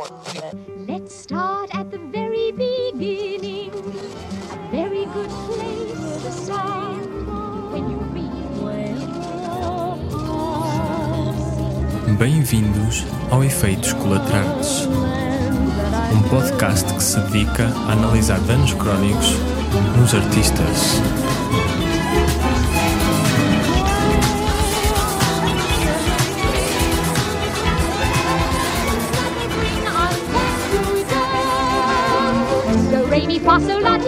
Let's start at the very beginning. A very good place to start when you read. Bem-vindos ao Efeitos Colaterais, um podcast que se dedica a analisar danos crónicos nos artistas. Sol, la.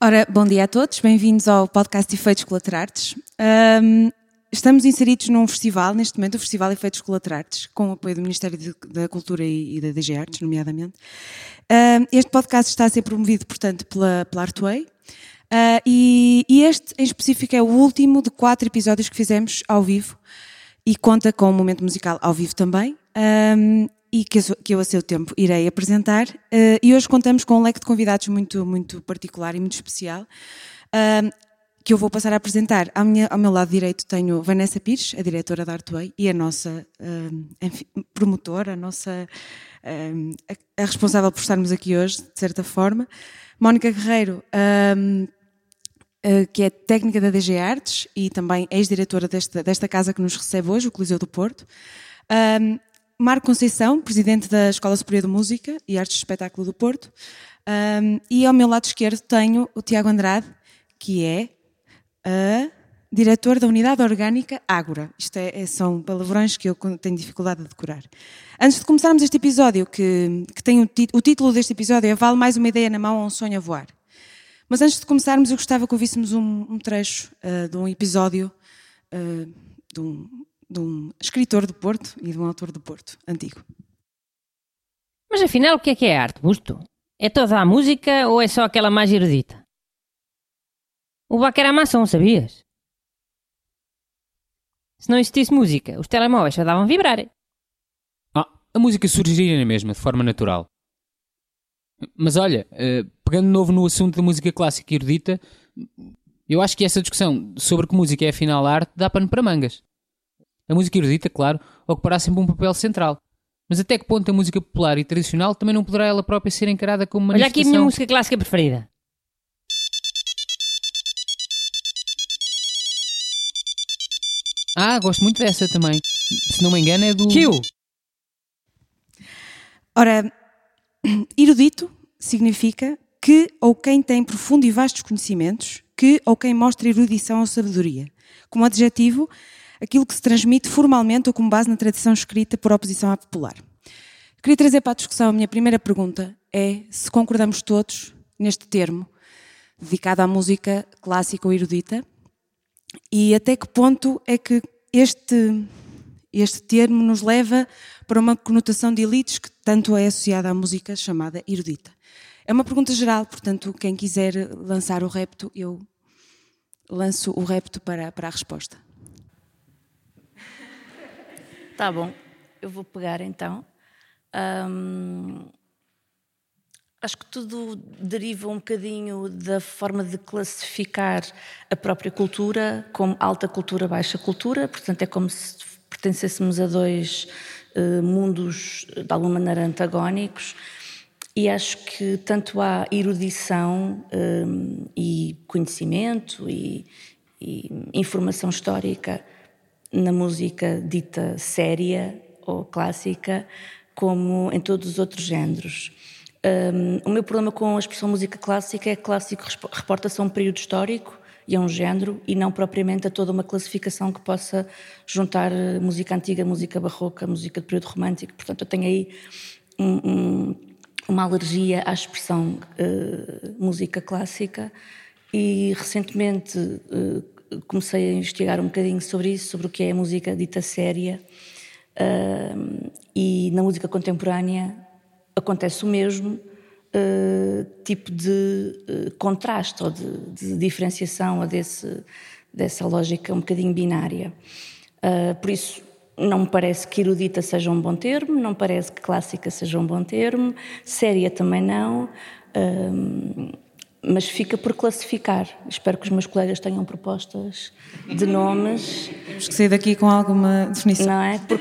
Ora, bom dia a todos, bem-vindos ao podcast Efeitos Colaterais. Ahm, estamos inseridos num festival, neste momento, o Festival Efeitos Colaterais, com o apoio do Ministério da Cultura e, e da DG Artes, nomeadamente. Ahm, este podcast está a ser promovido, portanto, pela, pela Artway. Ah, e, e este, em específico, é o último de quatro episódios que fizemos ao vivo e conta com um momento musical ao vivo também. ahm, e que eu, a seu tempo irei apresentar. Ah, e hoje contamos com um leque de convidados muito, muito particular e muito especial. que eu vou passar a apresentar. Ao, minha- ao meu lado direito tenho Vanessa Pires, a diretora da Artway e a nossa ahm, enfim, promotora, a nossa ahm, a, a responsável por estarmos aqui hoje, de certa forma. Mónica Guerreiro, que é técnica da DG Artes e também ex-diretora desta, desta casa que nos recebe hoje, o Coliseu do Porto. Ahm, Marco Conceição, presidente da Escola Superior de Música e Artes de Espetáculo do Porto. Ahm, e ao meu lado esquerdo tenho o Tiago Andrade, que é a diretor da Unidade Orgânica Ágora. Isto é, é- são palavrões que eu tenho dificuldade de decorar. Antes de começarmos este episódio, que, que tem o, o título deste episódio é Vale mais uma ideia na mão ou um sonho a voar. Mas antes de começarmos, eu gostava que ouvíssemos um, um trecho ah, de um episódio ah, de, um, de um escritor do Porto e de um autor do Porto, antigo. Mas afinal, o que é que é arte, Busto? É toda a música ou é só aquela mais erudita? O Bach era maçom, sabias? Se não existisse música, os telemóveis só davam vibrar. Ah, a música surgiria na mesma, de forma natural. Mas olha, eh, pegando de novo no assunto da música clássica e erudita, eu acho que essa discussão sobre que música é afinal arte dá pano para mangas. A música erudita, claro, ocupará sempre um papel central. Mas até que ponto a música popular e tradicional também não poderá ela própria ser encarada como uma Olha aqui a minha manifestação- música clássica preferida. Ah, gosto muito dessa também. Se não me engano é do... Tio! Ora, erudito significa que ou quem tem profundo e vastos conhecimentos, que ou quem mostra erudição ou sabedoria. Como adjetivo, aquilo que se transmite formalmente ou com base na tradição escrita por oposição à popular. Queria trazer para a discussão a minha primeira pergunta é se concordamos todos neste termo dedicado à música clássica ou erudita e até que ponto é que este, este termo nos leva para uma conotação de elites que tanto é associada à música chamada erudita. É uma pergunta geral, portanto, quem quiser lançar o repto, eu lanço o repto para, para a resposta. Tá bom, eu vou pegar então. Acho que tudo deriva um bocadinho da forma de classificar a própria cultura como alta cultura, baixa cultura, portanto, é como se pertencêssemos a dois eh, mundos de alguma maneira antagónicos. E acho que tanto há erudição hum, e conhecimento e, e informação histórica na música dita séria ou clássica, como em todos os outros géneros. Hum, o meu problema com a expressão música clássica é que clássico reporta-se a um período histórico e a um género e não propriamente a toda uma classificação que possa juntar eh, música antiga, música barroca, música de período romântico. Portanto, eu tenho aí um- um- uma alergia à expressão eh, música clássica e recentemente eh, comecei a investigar um bocadinho sobre isso, sobre o que é a música dita séria Ah, e na música contemporânea acontece o mesmo tipo de contraste ou de, de diferenciação ou desse, dessa lógica um bocadinho binária. Por isso, não me parece que erudita seja um bom termo, não me parece que clássica seja um bom termo, séria também não. Ahm, mas fica por classificar. Espero que os meus colegas tenham propostas de nomes. Temos que sair daqui com alguma definição. Não é? Por,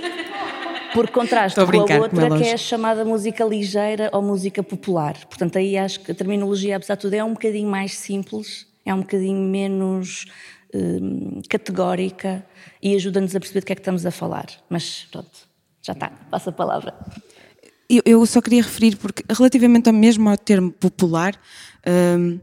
por contraste com a outra, é que é a chamada música ligeira ou música popular. Portanto, aí acho que a terminologia, apesar de tudo, é um bocadinho mais simples, é um bocadinho menos hum, categórica e ajuda-nos a perceber do que é que estamos a falar. Mas pronto, já está, passa a palavra. Eu, eu só queria referir, porque relativamente ao mesmo ao termo popular, hum,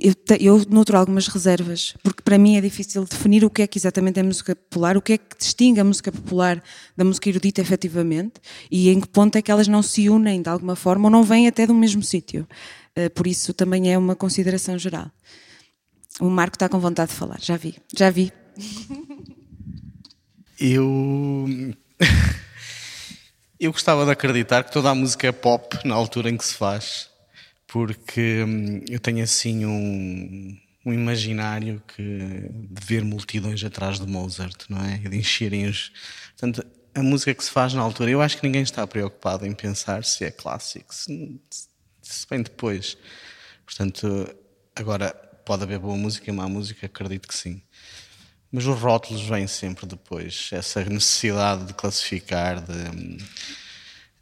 eu, eu nutro algumas reservas, porque para mim é difícil definir o que é que exatamente é música popular, o que é que distingue a música popular da música erudita efetivamente, e em que ponto é que elas não se unem de alguma forma ou não vêm até do mesmo sítio. Eh, Por isso também é uma consideração geral. O Marco está com vontade de falar, já vi, já vi. Eu. Eu gostava de acreditar que toda a música é pop na altura em que se faz, porque hum, eu tenho assim um, um imaginário que de ver multidões atrás de Mozart, não é? De encherem os. Portanto, a música que se faz na altura, eu acho que ninguém está preocupado em pensar se é clássico, se, se vem depois. Portanto, agora pode haver boa música e má música, acredito que sim. Mas os rótulos vêm sempre depois. Essa necessidade de classificar, de.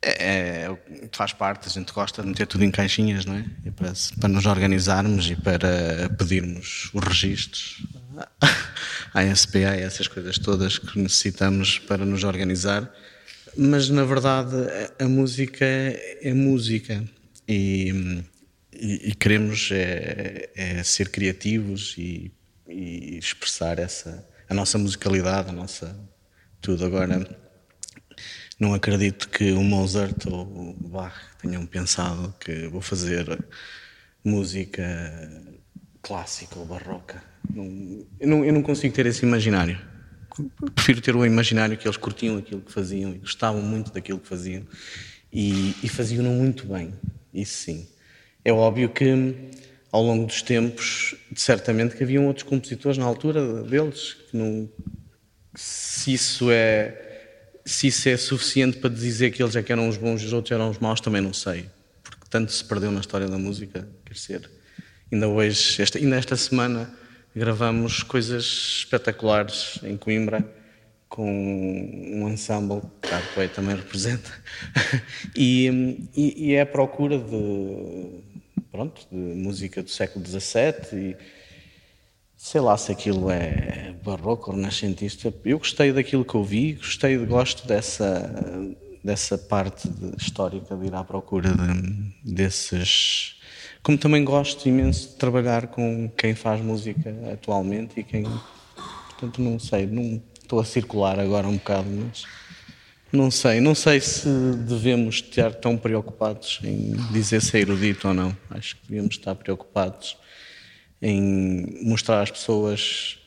É, é- faz parte, a gente gosta de meter tudo em caixinhas, não é? Para, para nos organizarmos e para pedirmos os registros à SPA e essas coisas todas que necessitamos para nos organizar. Mas na verdade a, música é música e, e- queremos é, é ser criativos e, e expressar essa a nossa musicalidade, a nossa tudo agora. Não acredito que o Mozart ou o Bach tenham pensado que vou fazer música clássica ou barroca. Não- eu, não, eu não consigo ter esse imaginário. Prefiro ter o imaginário que eles curtiam aquilo que faziam e gostavam muito daquilo que faziam e, e faziam-no muito bem. Isso sim. É óbvio que ao longo dos tempos, certamente que haviam outros compositores na altura deles que não, se isso é se isso é suficiente para dizer que eles é que eram os bons e os outros eram os maus, também não sei. Porque tanto se perdeu na história da música, quer dizer, ainda hoje, esta, ainda esta semana, gravamos coisas espetaculares em Coimbra com um ensemble que a Arcoé também representa e, e, e é a procura de pronto de música do século XVII e sei lá se aquilo é barroco ou renascentista. Eu gostei daquilo que eu vi, gostei, gosto dessa dessa parte de- histórica de ir à procura de- desses. Como também gosto imenso de trabalhar com quem faz música atualmente e quem. Portanto, não sei, não estou a circular agora um bocado, mas. Não sei, não sei se devemos estar tão preocupados em dizer se é erudito ou não. Acho que devíamos estar preocupados em mostrar às pessoas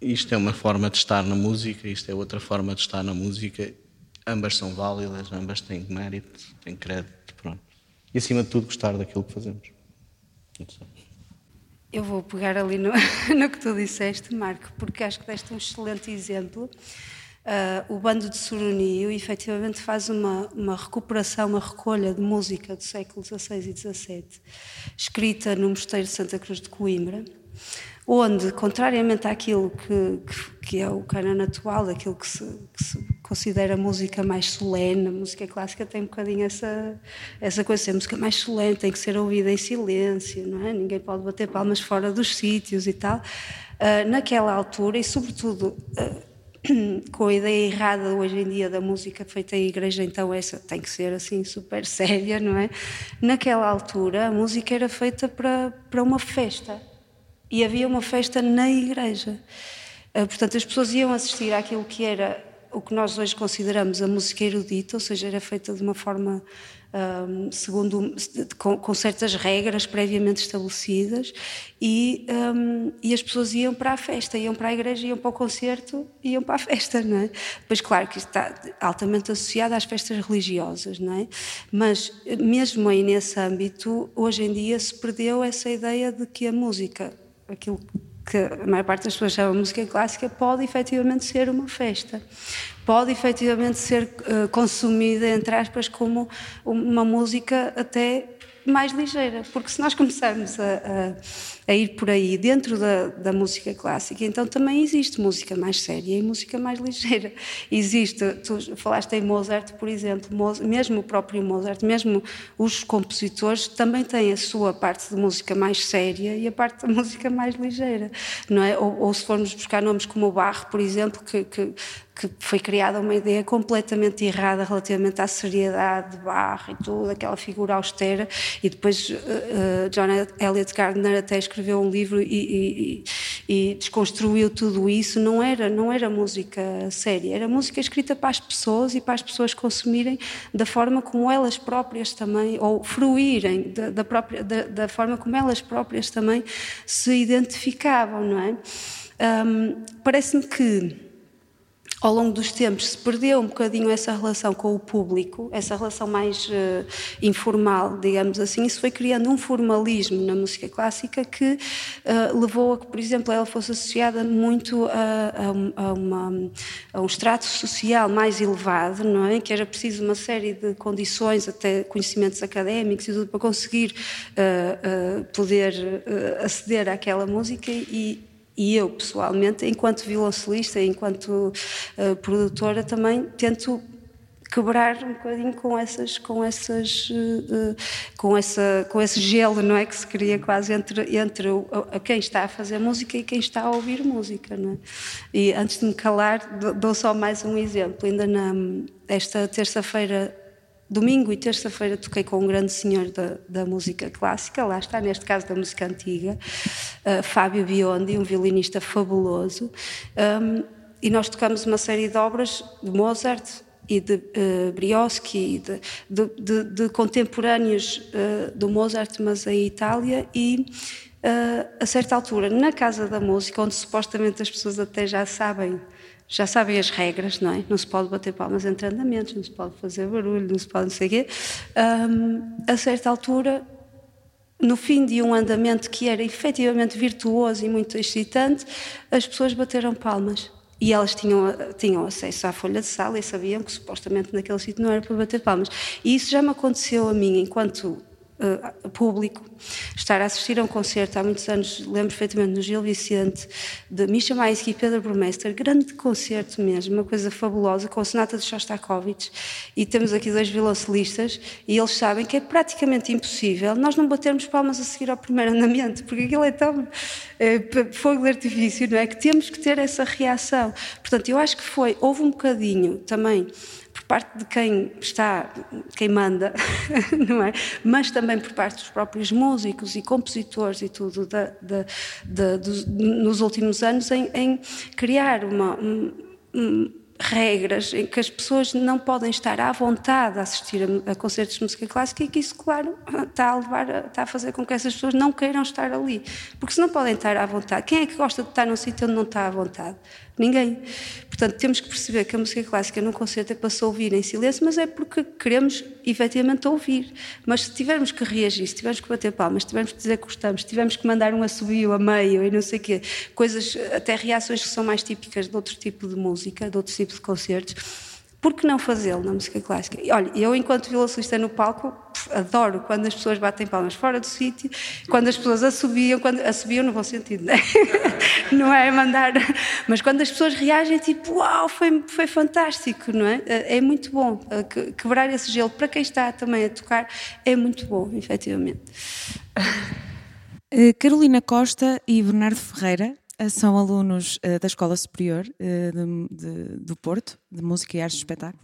isto é uma forma de estar na música, isto é outra forma de estar na música. Ambas são válidas, ambas têm mérito, têm crédito, pronto. E acima de tudo gostar daquilo que fazemos. Eu vou pegar ali no, no que tu disseste, Marco, porque acho que deste um excelente exemplo. Ah, o Bando de Sorunio efetivamente faz uma, uma recuperação, uma recolha de música do século XVI e XVII, escrita no Mosteiro de Santa Cruz de Coimbra, onde, contrariamente àquilo que, que, que é o canon atual, daquilo que se, que se considera música mais solene, a música clássica tem um bocadinho essa, essa coisa, ser música mais solene, tem que ser ouvida em silêncio, não é? Ninguém pode bater palmas fora dos sítios e tal. Ah, naquela altura, e sobretudo ah, com a ideia errada hoje em dia da música feita em igreja, então essa tem que ser assim super séria, não é? Naquela altura a música era feita para, para uma festa e havia uma festa na igreja. Ah, Portanto, as pessoas iam assistir àquilo que era o que nós hoje consideramos a música erudita, ou seja, era feita de uma forma ahm, segundo com, com certas regras previamente estabelecidas e, ahm, e as pessoas iam para a festa, iam para a igreja, iam para o concerto, iam para a festa, não é? Pois claro que está altamente associado às festas religiosas, não é? Mas mesmo aí nesse âmbito, hoje em dia se perdeu essa ideia de que a música, aquilo que a maior parte das pessoas chama música clássica, pode efetivamente ser uma festa. Pode efetivamente ser eh, consumida, entre aspas, como uma música até mais ligeira, porque se nós começarmos a, a, a ir por aí dentro da, da, música clássica, então também existe música mais séria e música mais ligeira. Existe, tu falaste em Mozart, por exemplo, mesmo o próprio Mozart, mesmo os compositores também têm a sua parte de música mais séria e a parte da música mais ligeira, não é? Ou, ou se formos buscar nomes como Bach, por exemplo, que, que que foi criada uma ideia completamente errada relativamente à seriedade de Bach e tudo, aquela figura austera, e depois uh, John Elliot Gardner até escreveu um livro e, e, e, desconstruiu tudo isso. Não era, não era música séria, era música escrita para as pessoas e para as pessoas consumirem da forma como elas próprias também, ou fruírem da, da própria, da, da forma como elas próprias também se identificavam, não é? Um, Parece-me que ao longo dos tempos se perdeu um bocadinho essa relação com o público, essa relação mais uh, informal, digamos assim. Isso foi criando um formalismo na música clássica que uh, levou a que, por exemplo, ela fosse associada muito a, a, a, uma, a, um extrato social mais elevado, não é? Que era preciso uma série de condições, até conhecimentos académicos e tudo, para conseguir uh, poder aceder àquela música e e eu, pessoalmente, enquanto violoncelista, enquanto uh, produtora, também tento quebrar um bocadinho com essas com essas uh, com essa com esse gelo não é que se cria quase entre entre a quem está a fazer música e quem está a ouvir música não é? e antes de me calar dou só mais um exemplo ainda na esta terça-feira Domingo e terça-feira toquei com um grande senhor da, da, música clássica, lá está, neste caso da música antiga, uh, Fábio Biondi, um violinista fabuloso, um, e nós tocamos uma série de obras de Mozart e de uh, Brioschi, de, de, de, de contemporâneos uh, do Mozart, mas em Itália, e a certa altura, na Casa da Música, onde supostamente as pessoas até já sabem já sabem as regras, não é? Não se pode bater palmas entre andamentos, não se pode fazer barulho, não se pode não sei o quê. Um, a certa altura, no fim de um andamento que era efetivamente virtuoso e muito excitante, as pessoas bateram palmas. E elas tinham, tinham acesso à folha de sala e sabiam que supostamente naquele sítio não era para bater palmas. E isso já me aconteceu a mim enquanto uh, público, estar a assistir a um concerto há muitos anos, lembro perfeitamente no Gil Vicente, de Misha Maisky e Pedro Burmester, grande concerto mesmo, uma coisa fabulosa, com a sonata de Shostakovich, e temos aqui dois violoncelistas, e eles sabem que é praticamente impossível nós não batermos palmas a seguir ao primeiro andamento, porque aquilo é tão é, fogo de artifício, não é? Que temos que ter essa reação. Portanto, eu acho que foi, houve um bocadinho também parte de quem está, quem manda, não é? Mas também por parte dos próprios músicos e compositores e tudo nos últimos anos em, em criar uma, um, regras em que as pessoas não podem estar à vontade a assistir a, a, concertos de música clássica e que isso, claro, está a levar, está a fazer com que essas pessoas não queiram estar ali. Porque se não podem estar à vontade, quem é que gosta de estar num sítio onde não está à vontade? Ninguém. Portanto, temos que perceber que a música clássica num concerto é para se ouvir em silêncio, mas é porque queremos efetivamente ouvir. Mas se tivermos que reagir, se tivermos que bater palmas, se tivermos que dizer que gostamos, se tivermos que mandar um assobio a meio e não sei o quê, coisas, até reações que são mais típicas de outro tipo de música, de outro tipo de concertos, por que não fazê-lo na música clássica? E, olha, eu, enquanto violoncelista no palco, adoro quando as pessoas batem palmas fora do sítio, quando as pessoas assobiam, quando, assobiam no bom sentido, né? não é mandar, mas quando as pessoas reagem, tipo, uau, foi, foi fantástico, não é? É muito bom quebrar esse gelo. Para quem está também a tocar, é muito bom, efetivamente. Eh, Carolina Costa e Bernardo Ferreira eh, são alunos uh, da Escola Superior uh, de, de, do Porto, de Música e Artes de Espetáculo.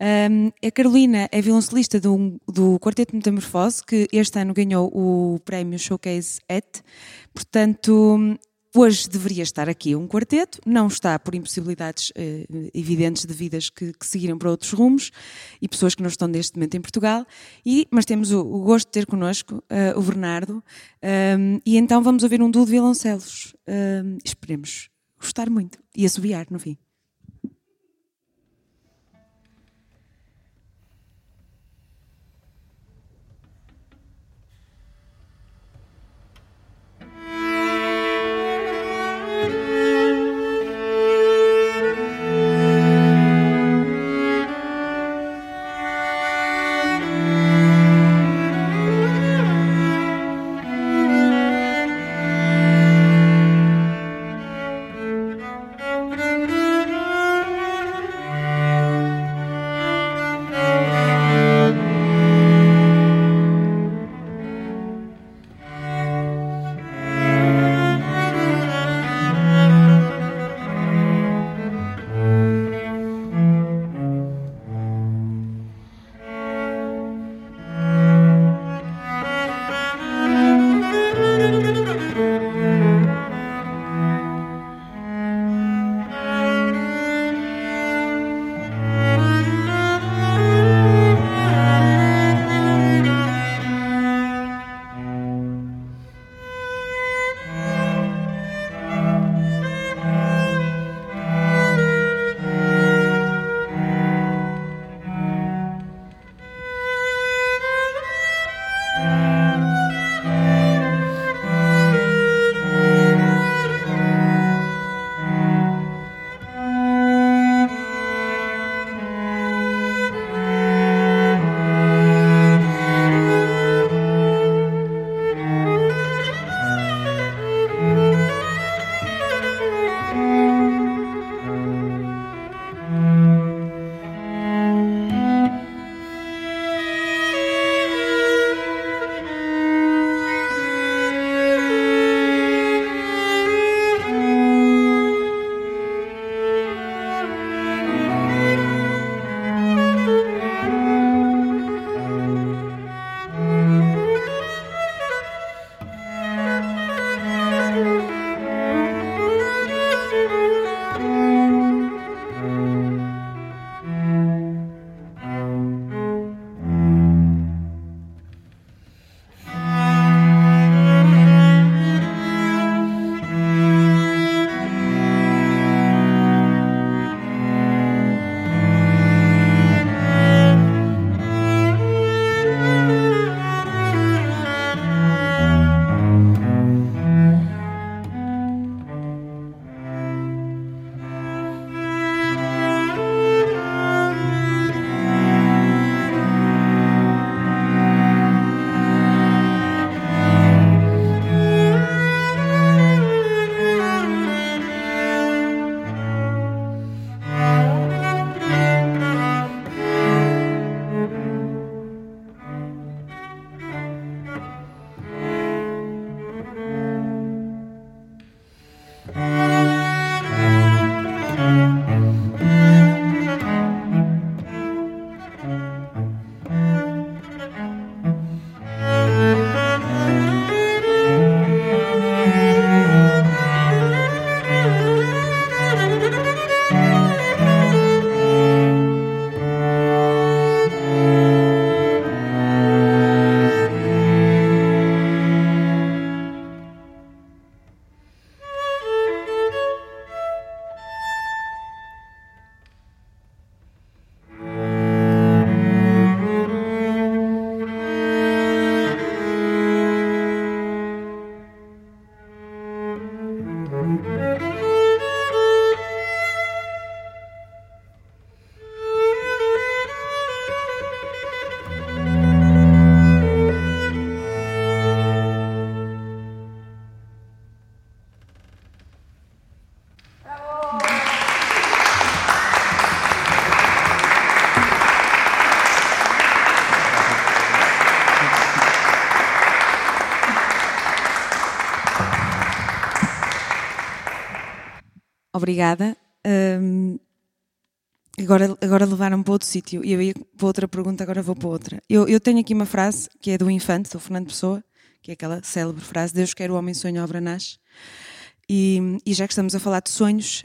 Um, a Carolina é violoncelista do, do Quarteto Metamorfose, que este ano ganhou o prémio Showcase ET. Portanto, Hoje deveria estar aqui um quarteto, não está por impossibilidades eh, evidentes devidas que, que seguiram para outros rumos e pessoas que não estão neste momento em Portugal, e, mas temos o, o gosto de ter connosco eh, o Bernardo, um, e então vamos ouvir um duo de violoncelos. Esperemos gostar muito e assobiar no fim. Obrigada. Hum, agora, agora levaram-me para outro sítio e eu ia para outra pergunta, agora vou para outra. Eu, eu tenho aqui uma frase que é do Infante, do Fernando Pessoa, que é aquela célebre frase: Deus quer o homem sonho, a obra nasce. E, e já que estamos a falar de sonhos,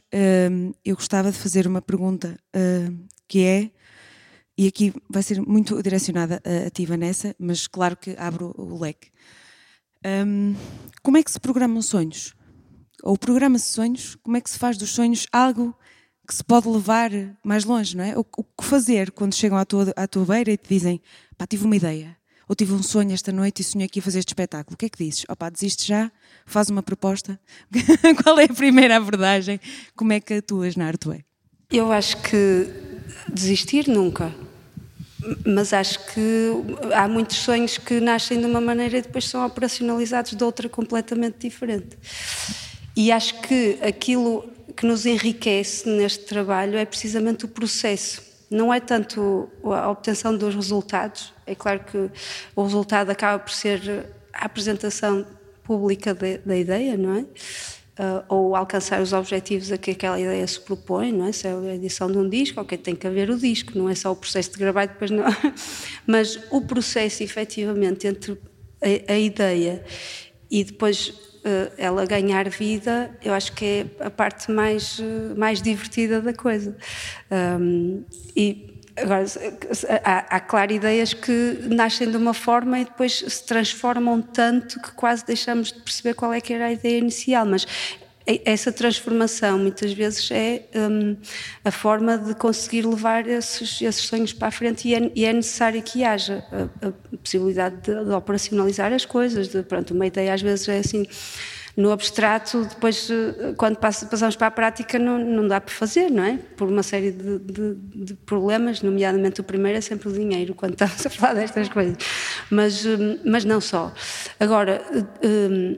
hum, eu gostava de fazer uma pergunta hum, que é, e aqui vai ser muito direcionada a, a ti, Vanessa, mas claro que abro o leque. Hum, como é que se programam sonhos? Ou programa-se sonhos? Como é que se faz dos sonhos algo que se pode levar mais longe, não é? O, que fazer quando chegam à tua, à tua beira e te dizem pá, tive uma ideia, ou tive um sonho esta noite e sonhei aqui a fazer este espetáculo. O que é que dizes? Opá, desiste já? Faz uma proposta? Qual é a primeira abordagem? Como é que atuas na Artway? Eu acho que desistir nunca. Mas acho que há muitos sonhos que nascem de uma maneira e depois são operacionalizados de outra completamente diferente. E acho que aquilo que nos enriquece neste trabalho é precisamente o processo. Não é tanto a obtenção dos resultados, é claro que o resultado acaba por ser a apresentação pública de, da ideia, não é? Uh, ou alcançar os objetivos a que aquela ideia se propõe, não é? Se é a edição de um disco, ok, tem que haver o disco, não é só o processo de gravar e depois não. Mas o processo, efetivamente, entre a, a ideia e depois ela ganhar vida, eu acho que é a parte mais, eh, mais divertida da coisa. Um, e agora, há, há, claro, ideias que nascem de uma forma e depois se transformam tanto que quase deixamos de perceber qual é que era a ideia inicial, mas essa transformação muitas vezes é um, a forma de conseguir levar esses, esses sonhos para a frente e é, e é necessário que haja a, a possibilidade de, de, operacionalizar as coisas. De, pronto, uma ideia às vezes é assim no abstrato, depois eh, quando passamos para a prática não, não dá para fazer, não é? Por uma série de, de, de, problemas, nomeadamente o primeiro é sempre o dinheiro, quando estamos a falar destas coisas. Mas, hum, mas não só. Agora, hum,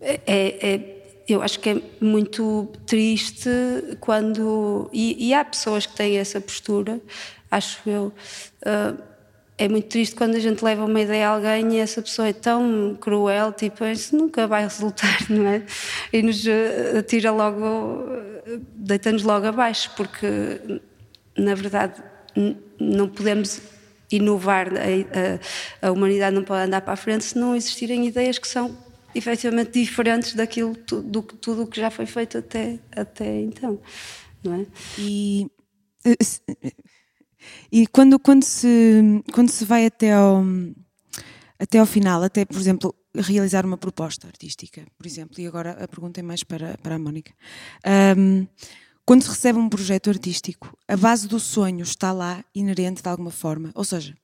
é, é, eu acho que é muito triste quando. E, e, há pessoas que têm essa postura, acho eu. Uh, é muito triste quando a gente leva uma ideia a alguém e essa pessoa é tão cruel, tipo, isso nunca vai resultar, não é? E nos uh, tira logo, deita-nos logo abaixo, porque na verdade não podemos inovar, a, a, a humanidade não pode andar para a frente se não existirem ideias que são efetivamente diferentes daquilo do tudo o que já foi feito até até então, não é? E e quando quando se quando se vai até ao até ao final, até por exemplo realizar uma proposta artística, por exemplo, e agora a pergunta é mais para para a Mónica. Um, quando se recebe um projeto artístico, a base do sonho está lá inerente de alguma forma, ou seja,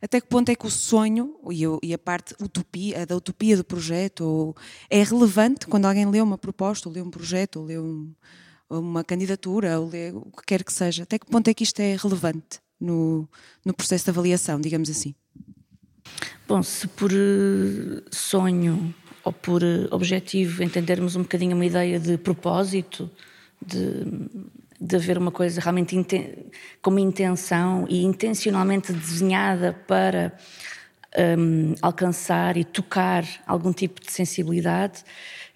até que ponto é que o sonho e a parte utopia, da utopia do projeto é relevante quando alguém lê uma proposta, ou lê um projeto, ou lê um, uma candidatura, ou lê o que quer que seja? Até que ponto é que isto é relevante no, no processo de avaliação, digamos assim? Bom, se por eh, sonho ou por eh, objetivo entendermos um bocadinho uma ideia de propósito, de de haver uma coisa realmente com uma intenção e intencionalmente desenhada para um, alcançar e tocar algum tipo de sensibilidade,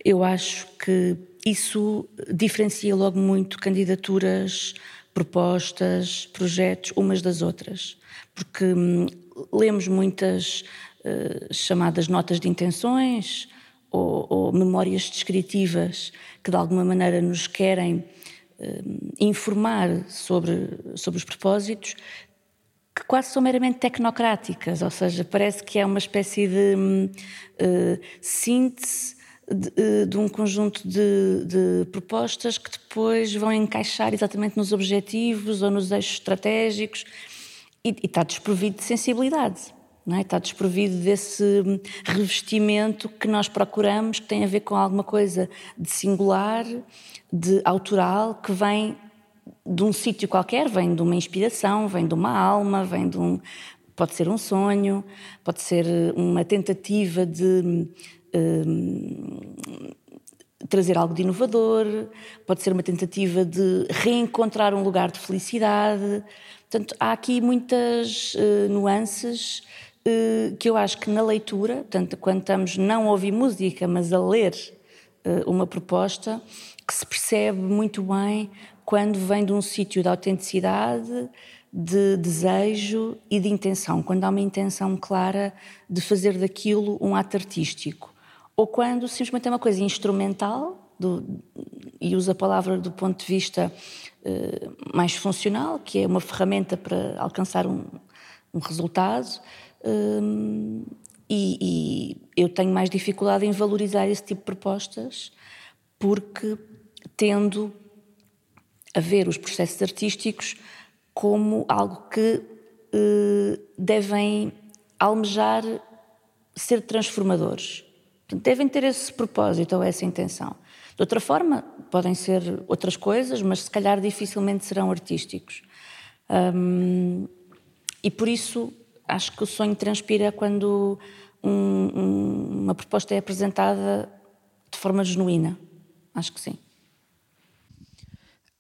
Eu acho que isso diferencia logo muito candidaturas, propostas, projetos umas das outras, porque hum, lemos muitas uh, chamadas notas de intenções ou, ou, memórias descritivas que de alguma maneira nos querem uh, informar sobre, sobre os propósitos, que quase são meramente tecnocráticas, ou seja, parece que é uma espécie de uh, síntese de, de, um conjunto de, de, propostas que depois vão encaixar exatamente nos objetivos ou nos eixos estratégicos e, e está desprovido de sensibilidade. É? Está desprovido desse revestimento que nós procuramos, que tem a ver com alguma coisa de singular, de autoral, que vem de um sítio qualquer, vem de uma inspiração, vem de uma alma, vem de um. Pode ser um sonho, pode ser uma tentativa de um, trazer algo de inovador, pode ser uma tentativa de reencontrar um lugar de felicidade. Portanto, há aqui muitas uh, nuances que eu acho que na leitura, tanto quando estamos não a ouvir música, mas a ler uh, uma proposta, que se percebe muito bem quando vem de um sítio de autenticidade, de desejo e de intenção, quando há uma intenção clara de fazer daquilo um ato artístico ou quando simplesmente é uma coisa instrumental do, e usa a palavra do ponto de vista uh, mais funcional, que é uma ferramenta para alcançar um, um resultado. Um, e, e, eu tenho mais dificuldade em valorizar esse tipo de propostas porque tendo a ver os processos artísticos como algo que uh, devem almejar ser transformadores devem ter esse propósito ou essa intenção. De outra forma, podem ser outras coisas, mas se calhar dificilmente serão artísticos. Um, e por isso acho que o sonho transpira quando um, um, uma proposta é apresentada de forma genuína. Acho que sim.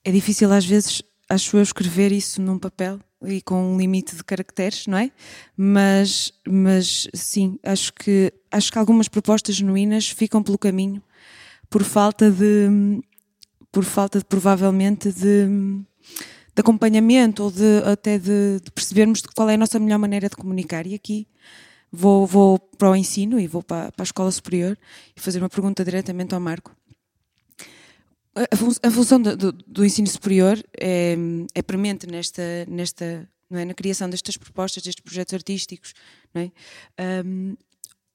É difícil às vezes, acho eu, escrever isso num papel e com um limite de caracteres, não é? Mas, mas sim, acho que, acho que algumas propostas genuínas ficam pelo caminho por falta de, por falta de, provavelmente de, de acompanhamento ou de, até de, de, percebermos qual é a nossa melhor maneira de comunicar. E aqui vou, vou para o ensino e vou para, para a escola superior e fazer uma pergunta diretamente ao Marco. A, fun a função do, do, do, ensino superior é, é premente nesta, nesta é? na criação destas propostas, destes projetos artísticos. É? Um,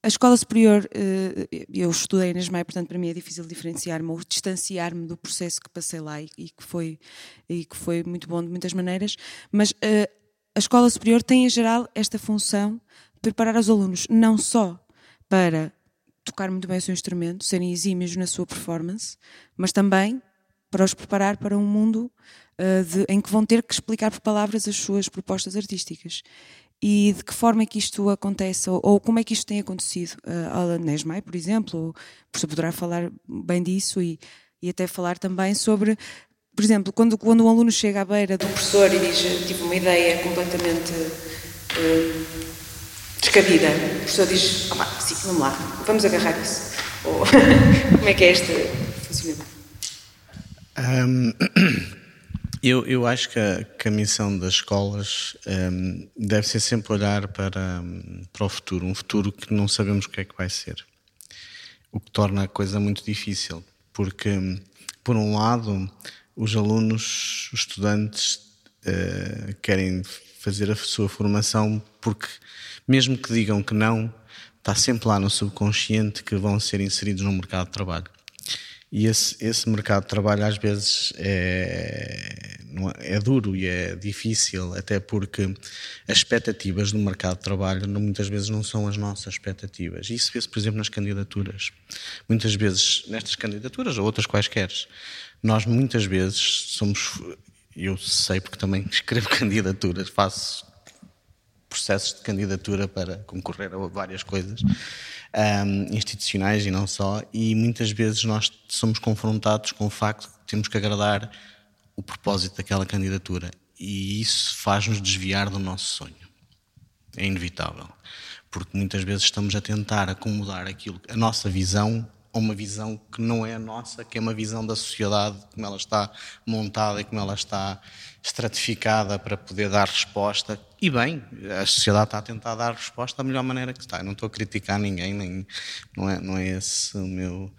a escola superior, eh, eu estudei na ESMAI, portanto para mim é difícil diferenciar-me ou distanciar-me do processo que passei lá e, que foi, e que foi muito bom de muitas maneiras, mas uh, a escola superior tem em geral esta função de preparar os alunos não só para tocar muito bem o seu instrumento, serem exímios na sua performance, mas também para os preparar para um mundo uh, de, em que vão ter que explicar por palavras as suas propostas artísticas. E de que forma é que isto acontece, ou, ou como é que isto tem acontecido? Uh, a Nesmai, por exemplo, o poderá falar bem disso e, e até falar também sobre por exemplo, quando, quando um aluno chega à beira do professor e diz tipo, uma ideia completamente uh, descabida. O professor diz, ah, sim, vamos lá, vamos agarrar isso. Ou, como é que é este funcionamento? Um, eu, eu acho que a, que a missão das escolas um, deve ser sempre olhar para, para o futuro, um futuro que não sabemos o que é que vai ser. O que torna a coisa muito difícil, porque, por um lado, os alunos, os estudantes, uh, querem fazer a sua formação porque mesmo que digam que não, está sempre lá no subconsciente que vão ser inseridos no mercado de trabalho. E esse, esse mercado de trabalho às vezes é, é, é duro e é difícil, até porque as expectativas do mercado de trabalho muitas vezes não são as nossas expectativas. Isso vê-se, por exemplo, nas candidaturas. Muitas vezes, nestas candidaturas ou outras quaisquer, nós muitas vezes somos. Eu sei porque também escrevo candidaturas, faço processos de candidatura para concorrer a várias coisas um, institucionais e não só, e muitas vezes nós somos confrontados com o facto de que temos que agradar o propósito daquela candidatura e isso faz-nos desviar do nosso sonho. É inevitável, porque muitas vezes estamos a tentar acomodar aquilo, a nossa visão a uma visão que não é a nossa, que é uma visão da sociedade, como ela está montada e como ela está estratificada para poder dar resposta. E bem, a sociedade está a tentar dar resposta da melhor maneira que está. Eu não estou a criticar ninguém, nem, não, é, não é esse o meu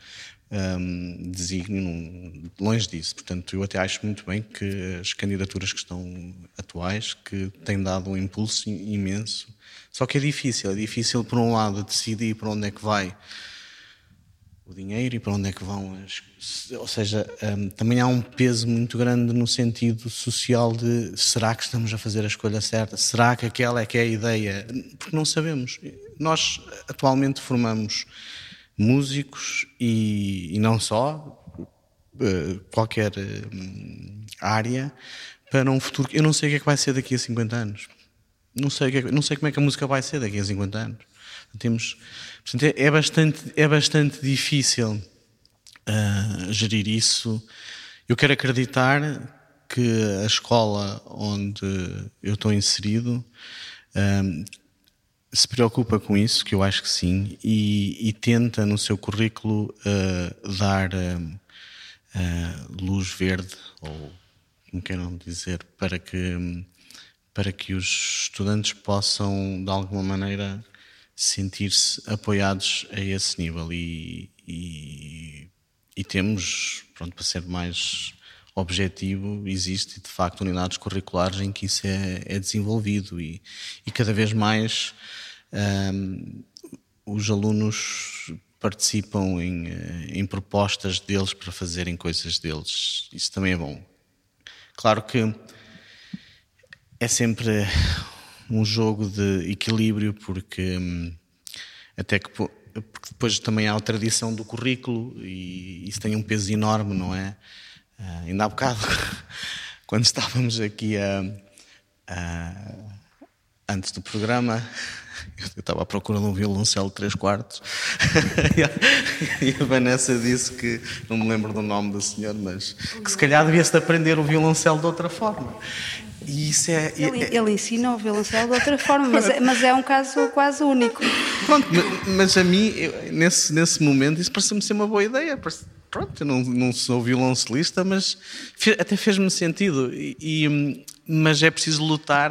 um, longe disso. Portanto, eu até acho muito bem que as candidaturas que estão atuais, que têm dado um impulso imenso, só que é difícil. É difícil, por um lado, decidir para onde é que vai o dinheiro e para onde é que vão as. Ou seja, um, também há um peso muito grande no sentido social de será que estamos a fazer a escolha certa? Será que aquela é que é a ideia? Porque não sabemos. Nós atualmente formamos músicos e, e não só, uh, qualquer uh, área, para um futuro. Eu não sei o que é que vai ser daqui a 50 anos. Não sei, é, não sei como é que a música vai ser daqui a 50 anos. Temos Portanto, é, é, bastante, é bastante difícil uh, gerir isso. Eu quero acreditar que a escola onde eu estou inserido um, ah, se preocupa com isso, que eu acho que sim, e, e tenta no seu currículo uh, dar uh, luz verde, ou como queiram dizer, para que, para que os estudantes possam, de alguma maneira, sentir-se apoiados a esse nível e, e, e, temos, pronto, para ser mais objetivo, existe de facto unidades curriculares em que isso é, é desenvolvido e, e, cada vez mais um, os alunos participam em, em propostas deles para fazerem coisas deles. Isso também é bom. Claro que é sempre um jogo de equilíbrio, porque hum, até que porque depois também há a tradição do currículo e isso tem um peso enorme, não é? Uh, ainda há bocado, quando estávamos aqui a, a, antes do programa, eu estava à procura de um violoncelo de 3 quartos e a Vanessa disse que, não me lembro do nome do senhor, mas que se calhar devia-se aprender o violoncelo de outra forma. E isso é, ele, é, ele ensina o violoncelo de outra forma, mas, é, mas é um caso quase único. Pronto, mas a mim, nesse, nesse momento, isso pareceu-me ser uma boa ideia. Pronto, eu não, não sou violoncelista, mas até fez-me sentido. E, e, mas é preciso lutar.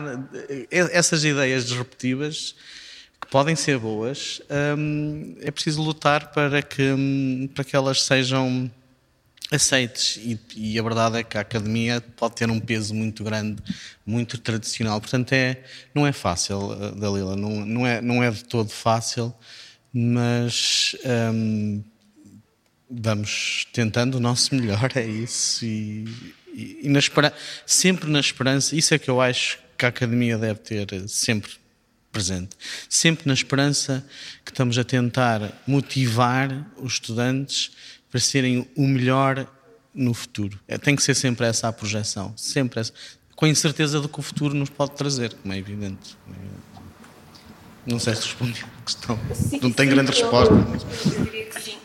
Essas ideias disruptivas, que podem ser boas, hum, é preciso lutar para que, hum, para que elas sejam aceites e, e, a verdade é que a academia pode ter um peso muito grande, muito tradicional. Portanto, é, não é fácil, eh, Dalila, não, não, é, não é de todo fácil, mas hum, vamos tentando o nosso melhor, é isso. E, e, e na sempre na esperança, isso é que eu acho que a academia deve ter sempre presente. Sempre na esperança que estamos a tentar motivar os estudantes para serem o melhor no futuro. É, tem que ser sempre essa a projeção, sempre essa, com a incerteza do que o futuro nos pode trazer, como é evidente. Não sei se respondi a questão. Sim, não tenho grande eu, resposta. Eu, eu, diria que sim.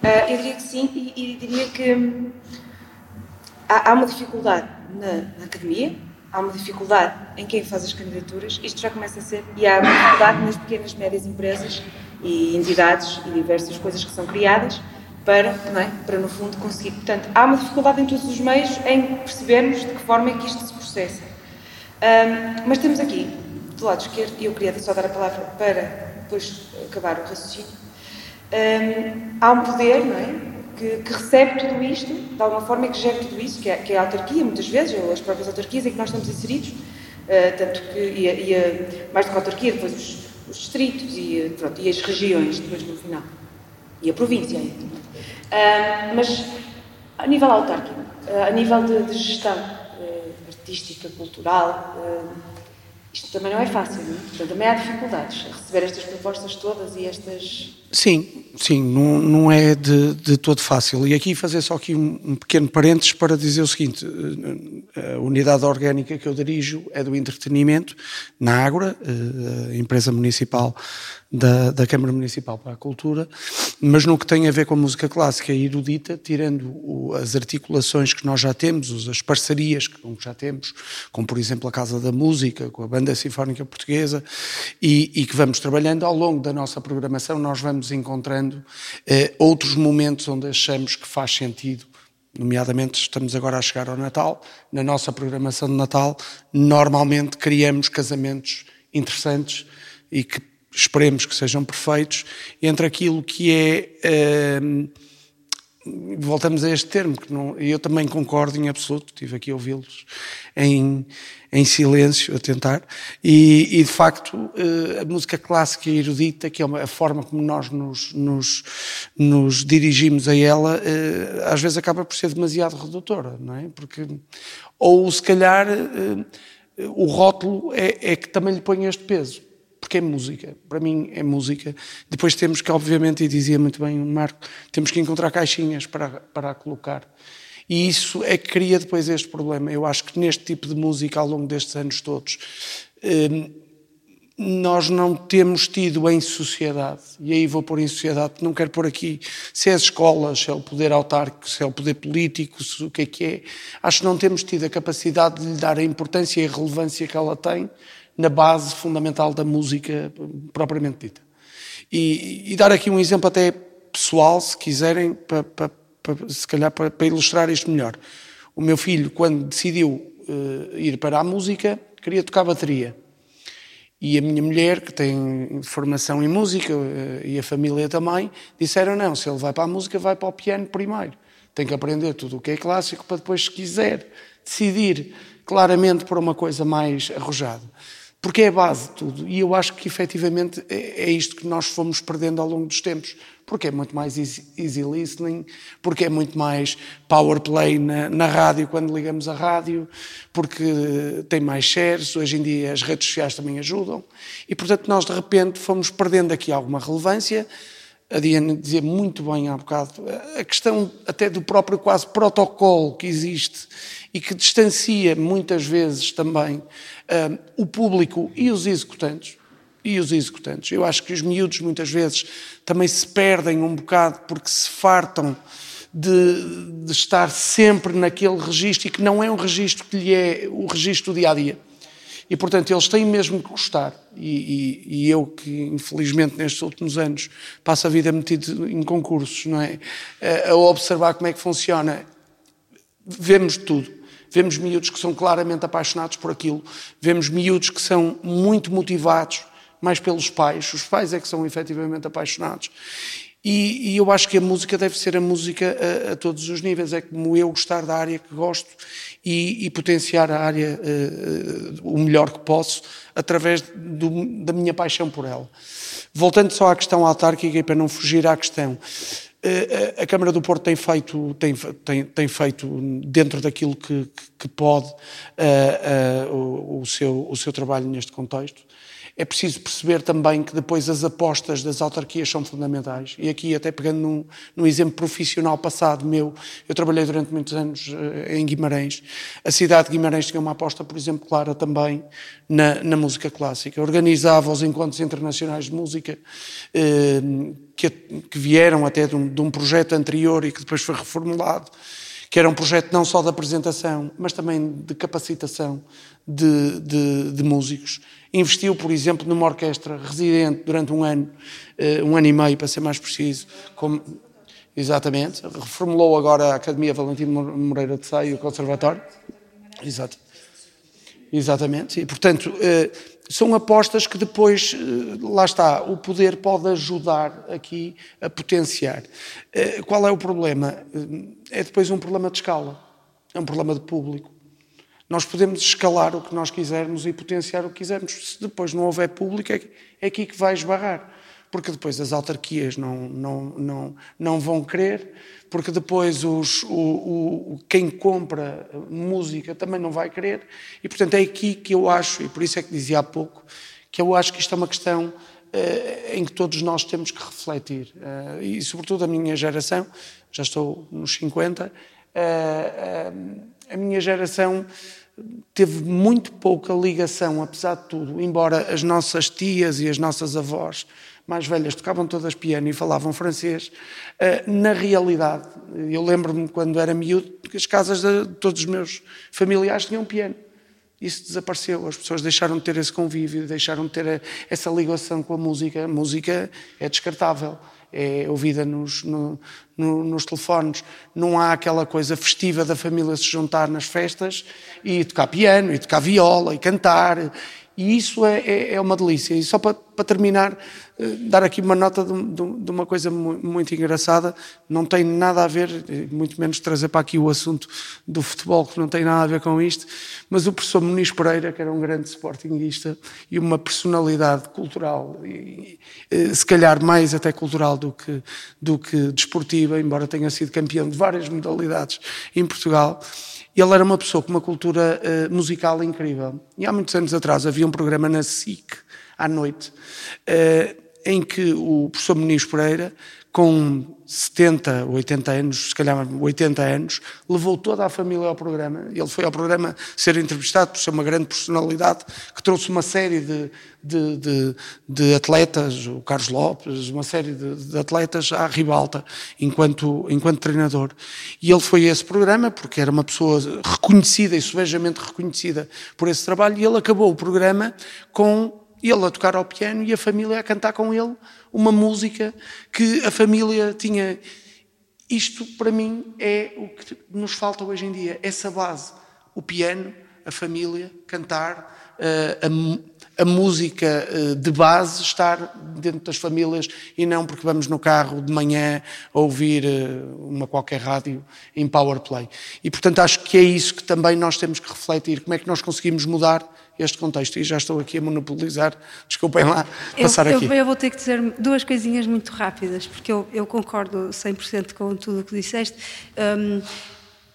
Uh, eu diria que sim e, e diria que hum, há, há, uma dificuldade na, na, academia, há uma dificuldade em quem faz as candidaturas, isto já começa a ser, e há uma dificuldade nas pequenas e médias empresas e entidades e diversas coisas que são criadas para, é? para no fundo conseguir. Portanto, há uma dificuldade em todos os meios em percebermos de que forma é que isto se processa. Um, mas temos aqui, do lado esquerdo, e eu queria só dar a palavra para depois acabar o raciocínio, um, há um poder, não é? Que, que, recebe tudo isto, de alguma forma, e que gera tudo isso, que é, que é a autarquia, muitas vezes, ou as próprias autarquias em que nós estamos inseridos, uh, tanto que, e, e a, mais do que a autarquia, depois os, os distritos e, pronto, e as regiões depois no final. E a província. Uh, mas a nível autárquico, uh, a nível de, de gestão uh, artística, cultural, isto também não é fácil, não é? Portanto, também há dificuldades a receber estas propostas todas e estas. Sim, sim, não, não é de, de todo fácil. E aqui fazer só aqui um, um, pequeno parênteses para dizer o seguinte: eh, a unidade orgânica que eu dirijo é do entretenimento na Ágora, eh, a empresa municipal da, da Câmara Municipal para a Cultura, mas no que tem a ver com a música clássica e erudita, tirando o, as articulações que nós já temos, as parcerias que já temos, como por exemplo a Casa da Música, com a Banda Sinfónica Portuguesa, e, e que vamos trabalhando ao longo da nossa programação, nós vamos encontrando eh, outros momentos onde achamos que faz sentido nomeadamente estamos agora a chegar ao Natal, na nossa programação de Natal, normalmente criamos casamentos interessantes e que esperemos que sejam perfeitos entre aquilo que é. Uh, voltamos a este termo, que não, eu também concordo em absoluto, estive aqui a ouvi-los em, em silêncio, a tentar, e, e de facto uh, a música clássica e erudita, que é uma, a forma como nós nos, nos, nos dirigimos a ela, uh, às vezes acaba por ser demasiado redutora, não é? Porque, ou se calhar uh, o rótulo é, é que também lhe põe este peso porque é música. Para mim é música. Depois temos que, obviamente, e dizia muito bem o Marco, temos que encontrar caixinhas para, para a colocar. E isso é que cria depois este problema. Eu acho que neste tipo de música, ao longo destes anos todos, hum, nós não temos tido em sociedade, e aí vou pôr em sociedade, porque não quero pôr aqui se é as escolas, se é o poder autárquico, se é o poder político, se o que é que é. Acho que não temos tido a capacidade de lhe dar a importância e a relevância que ela tem na base fundamental da música propriamente dita. E, e dar aqui um exemplo até pessoal, se quiserem, para, para, para se calhar para, para, ilustrar isto melhor. O meu filho, quando decidiu uh, ir para a música, queria tocar bateria. E a minha mulher, que tem formação em música, uh, e a família também, disseram: não, se ele vai para a música, vai para o piano primeiro. Tem que aprender tudo o que é clássico para depois, se quiser, decidir claramente por uma coisa mais arrojada porque é a base de tudo. E eu acho que efetivamente é, é isto que nós fomos perdendo ao longo dos tempos. Porque é muito mais easy, listening, porque é muito mais power play na, na, rádio quando ligamos a rádio, porque tem mais shares, hoje em dia as redes sociais também ajudam. E portanto nós de repente fomos perdendo aqui alguma relevância. A Diana dizia muito bem há bocado, a questão até do próprio quase protocolo que existe e que distancia muitas vezes também uh, o público e os executantes. E os executantes. Eu acho que os miúdos muitas vezes também se perdem um bocado porque se fartam de, de estar sempre naquele registro e que não é um registro que lhe é o registro do dia a dia. E, portanto, eles têm mesmo que gostar. E, e, e, eu, que infelizmente nestes últimos anos passo a vida metido em concursos, não é? A observar como é que funciona, vemos tudo. Vemos miúdos que são claramente apaixonados por aquilo, vemos miúdos que são muito motivados, mais pelos pais, os pais é que são efetivamente apaixonados. E, e eu acho que a música deve ser a música a, a, todos os níveis, é como eu gostar da área que gosto e, e potenciar a área uh, uh, o melhor que posso através do, da minha paixão por ela. Voltando só à questão autárquica e para não fugir à questão, eh, a Câmara do Porto tem feito, tem, tem, tem feito dentro daquilo que, que pode uh, uh, o, o, seu, o seu trabalho neste contexto. É preciso perceber também que depois as apostas das autarquias são fundamentais. E aqui, até pegando num, num exemplo profissional passado meu, eu trabalhei durante muitos anos uh, em Guimarães. A cidade de Guimarães tinha uma aposta, por exemplo, clara também na, na música clássica. Organizava os encontros internacionais de música, uh, que, que, vieram até de um, de um projeto anterior e que depois foi reformulado que era um projeto não só de apresentação, mas também de capacitação de, de, de músicos. Investiu, por exemplo, numa orquestra residente durante um ano, uh, um ano e meio, para ser mais preciso. Como, exatamente. Reformulou agora a Academia Valentino Moreira de Sá e o Conservatório. Exato. Exatamente. E, portanto, uh, são apostas que depois, uh, lá está, o poder pode ajudar aqui a potenciar. Qual é o problema? É depois um problema de escala. É um problema de público. Nós podemos escalar o que nós quisermos e potenciar o que quisermos. Se depois não houver público, é, é aqui que vai esbarrar. Porque depois as autarquias não, não, não, não vão querer, porque depois os, o, o, quem compra música também não vai querer. E, portanto, é aqui que eu acho, e por isso é que dizia há pouco, que eu acho que isto é uma questão uh, em que todos nós temos que refletir. Uh, e, sobretudo, a minha geração, já estou nos 50, uh, eh, a minha geração teve muito pouca ligação, apesar de tudo, embora as nossas tias e as nossas avós mais velhas tocavam todas piano e falavam francês. Uh, na realidade, eu lembro-me quando era miúdo que as casas de todos os meus familiares tinham piano. Isso desapareceu, as pessoas deixaram de ter esse convívio, deixaram de ter essa ligação com a música. A música é descartável é ouvida nos, no, no, nos telefones. Não há aquela coisa festiva da família se juntar nas festas e tocar piano, e tocar viola, e cantar. E isso é, é, é uma delícia. E só para, para terminar, eh, dar aqui uma nota de, de, de, uma coisa muito engraçada. Não tem nada a ver, eh, muito menos trazer para aqui o assunto do futebol, que não tem nada a ver com isto. Mas o professor Muniz Pereira, que era um grande sportinguista e uma personalidade cultural, e, eh, se calhar mais até cultural do que, do que desportiva, embora tenha sido campeão de várias modalidades em Portugal ele era uma pessoa com uma cultura uh, musical incrível. E há muitos anos atrás havia um programa na SIC, à noite, uh, em que o professor Muniz Pereira com 70, 80 anos, se calhar 80 anos, levou toda a família ao programa. Ele foi ao programa ser entrevistado por ser uma grande personalidade que trouxe uma série de, de, de, de atletas, o Carlos Lopes, uma série de, atletas à ribalta enquanto, enquanto treinador. E ele foi a esse programa porque era uma pessoa reconhecida e subejamente reconhecida por esse trabalho e ele acabou o programa com ele a tocar ao piano e a família a cantar com ele uma música que a família tinha. Isto, para mim, é o que nos falta hoje em dia, essa base. O piano, a família, cantar, eh, a, a música eh, de base estar dentro das famílias e não porque vamos no carro de manhã ouvir eh, uma qualquer rádio em power play. E, portanto, acho que é isso que também nós temos que refletir, como é que nós conseguimos mudar este contexto. E já estou aqui a monopolizar, desculpem lá, passar eu, aqui. Eu, eu, vou ter que dizer duas coisinhas muito rápidas, porque eu, eu concordo 100% com tudo o que disseste. Um,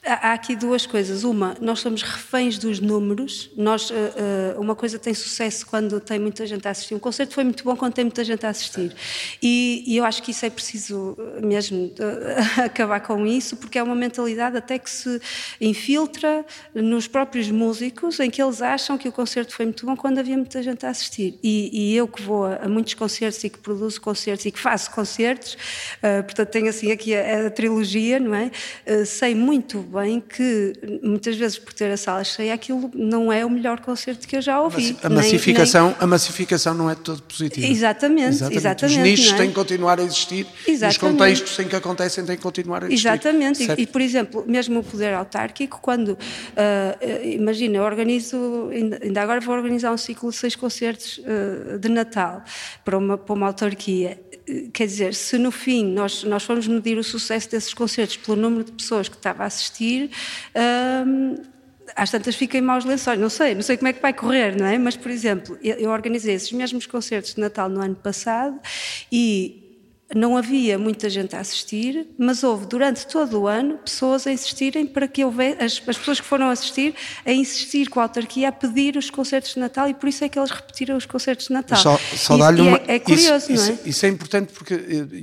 Há aqui duas coisas. Uma, nós somos reféns dos números. Nós, uh, uh, uma coisa tem sucesso quando tem muita gente a assistir. Um concerto foi muito bom quando tem muita gente a assistir. E, e eu acho que isso é preciso mesmo uh, acabar com isso, porque é uma mentalidade até que se infiltra nos próprios músicos, em que eles acham que o concerto foi muito bom quando havia muita gente a assistir. E, e eu que vou a, a, muitos concertos e que produzo concertos e que faço concertos, portanto tenho assim aqui a, a trilogia, não é? sei muito bem que muitas vezes por ter a sala cheia aquilo não é o melhor concerto que eu já ouvi. A massificação, nem, nem... A massificação não é todo positiva. Exatamente, exatamente. exatamente Os nichos é? têm que continuar a existir exatamente. os contextos em que acontecem têm que continuar a existir. Exatamente, e, e, por exemplo, mesmo o poder autárquico, quando, uh, imagina, eu organizo, ainda agora vou organizar um ciclo de seis concertos uh, de Natal para uma, para uma autarquia quer dizer, se no fim nós, nós formos medir o sucesso desses concertos pelo número de pessoas que estava a assistir, hum, às tantas fiquem maus lençóis, não sei, não sei como é que vai correr, não é? Mas, por exemplo, eu, eu organizei esses mesmos concertos de Natal no ano passado e não havia muita gente a assistir, mas houve durante todo o ano pessoas a insistirem para que houvesse, as, as, pessoas que foram assistir, a insistir com a autarquia a pedir os concertos de Natal e por isso é que eles repetiram os concertos de Natal. Só, só e, uma, é, é, curioso, isso, não é? Isso, isso, é importante porque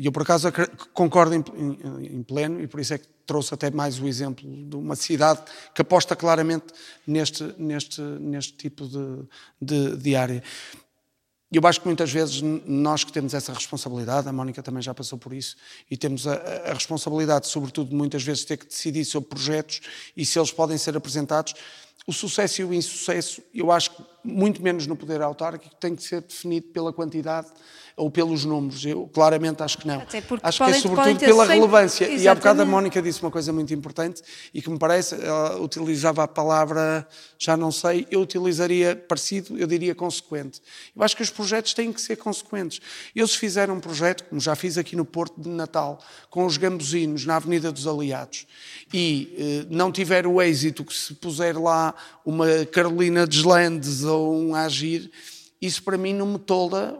eu por acaso concordo em, em, em, pleno e por isso é que trouxe até mais o exemplo de uma cidade que aposta claramente neste, neste, neste tipo de, de, de área. E eu acho que muitas vezes nós que temos essa responsabilidade, a Mónica também já passou por isso, e temos a, a, responsabilidade, sobretudo, muitas vezes, ter que decidir sobre projetos e se eles podem ser apresentados. O sucesso e o insucesso, eu acho que muito menos no poder autárquico, tem que ser definido pela quantidade ou pelos números. Eu claramente acho que não. Acho que é sobretudo pela relevância. Exatamente. E há bocado a Mónica disse uma coisa muito importante e que me parece, ela utilizava a palavra, já não sei, eu utilizaria parecido, eu diria consequente. Eu acho que os projetos têm que ser consequentes. Eu se fizer um projeto, como já fiz aqui no Porto de Natal, com os gambuzinos na Avenida dos Aliados, e eh, não tiver o êxito que se puser lá uma Carolina Deslandes ou um Agir, isso para mim não me tolda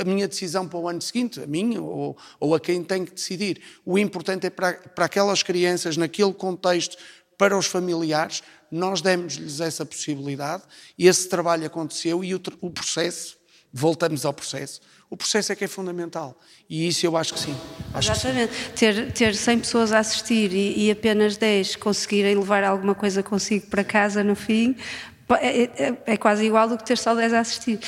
a minha decisão para o ano seguinte, a minha ou, ou a quem tem que decidir. O importante é para, para aquelas crianças, naquele contexto, para os familiares, nós demos-lhes essa possibilidade, e esse trabalho aconteceu e o, o, processo, voltamos ao processo, o processo é que é fundamental. E isso eu acho que sim. Acho Exatamente. Que sim. Ter, ter 100 pessoas a assistir e, e, apenas 10 conseguirem levar alguma coisa consigo para casa no fim, É, é, é, quase igual do que ter só 10 a assistir.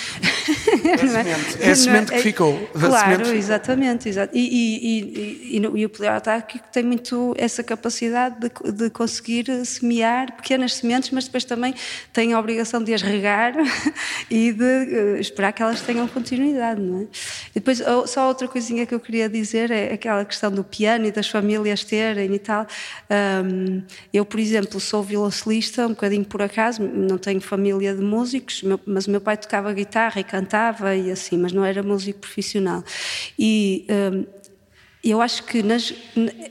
É a semente, é a semente que ficou. Claro, exatamente. exatamente. E, e, e, e, e o poder autárquico tem muito essa capacidade de, de, conseguir semear pequenas sementes, mas depois também tem a obrigação de as regar e de uh, esperar que elas tenham continuidade. Não é? E depois, oh, só outra coisinha que eu queria dizer é aquela questão do piano e das famílias terem e tal. Um, eu, por exemplo, sou violoncelista, um bocadinho por acaso, não tenho família de músicos, mas o meu pai tocava guitarra e cantava e assim, mas não era músico profissional. E um, eu acho que nas,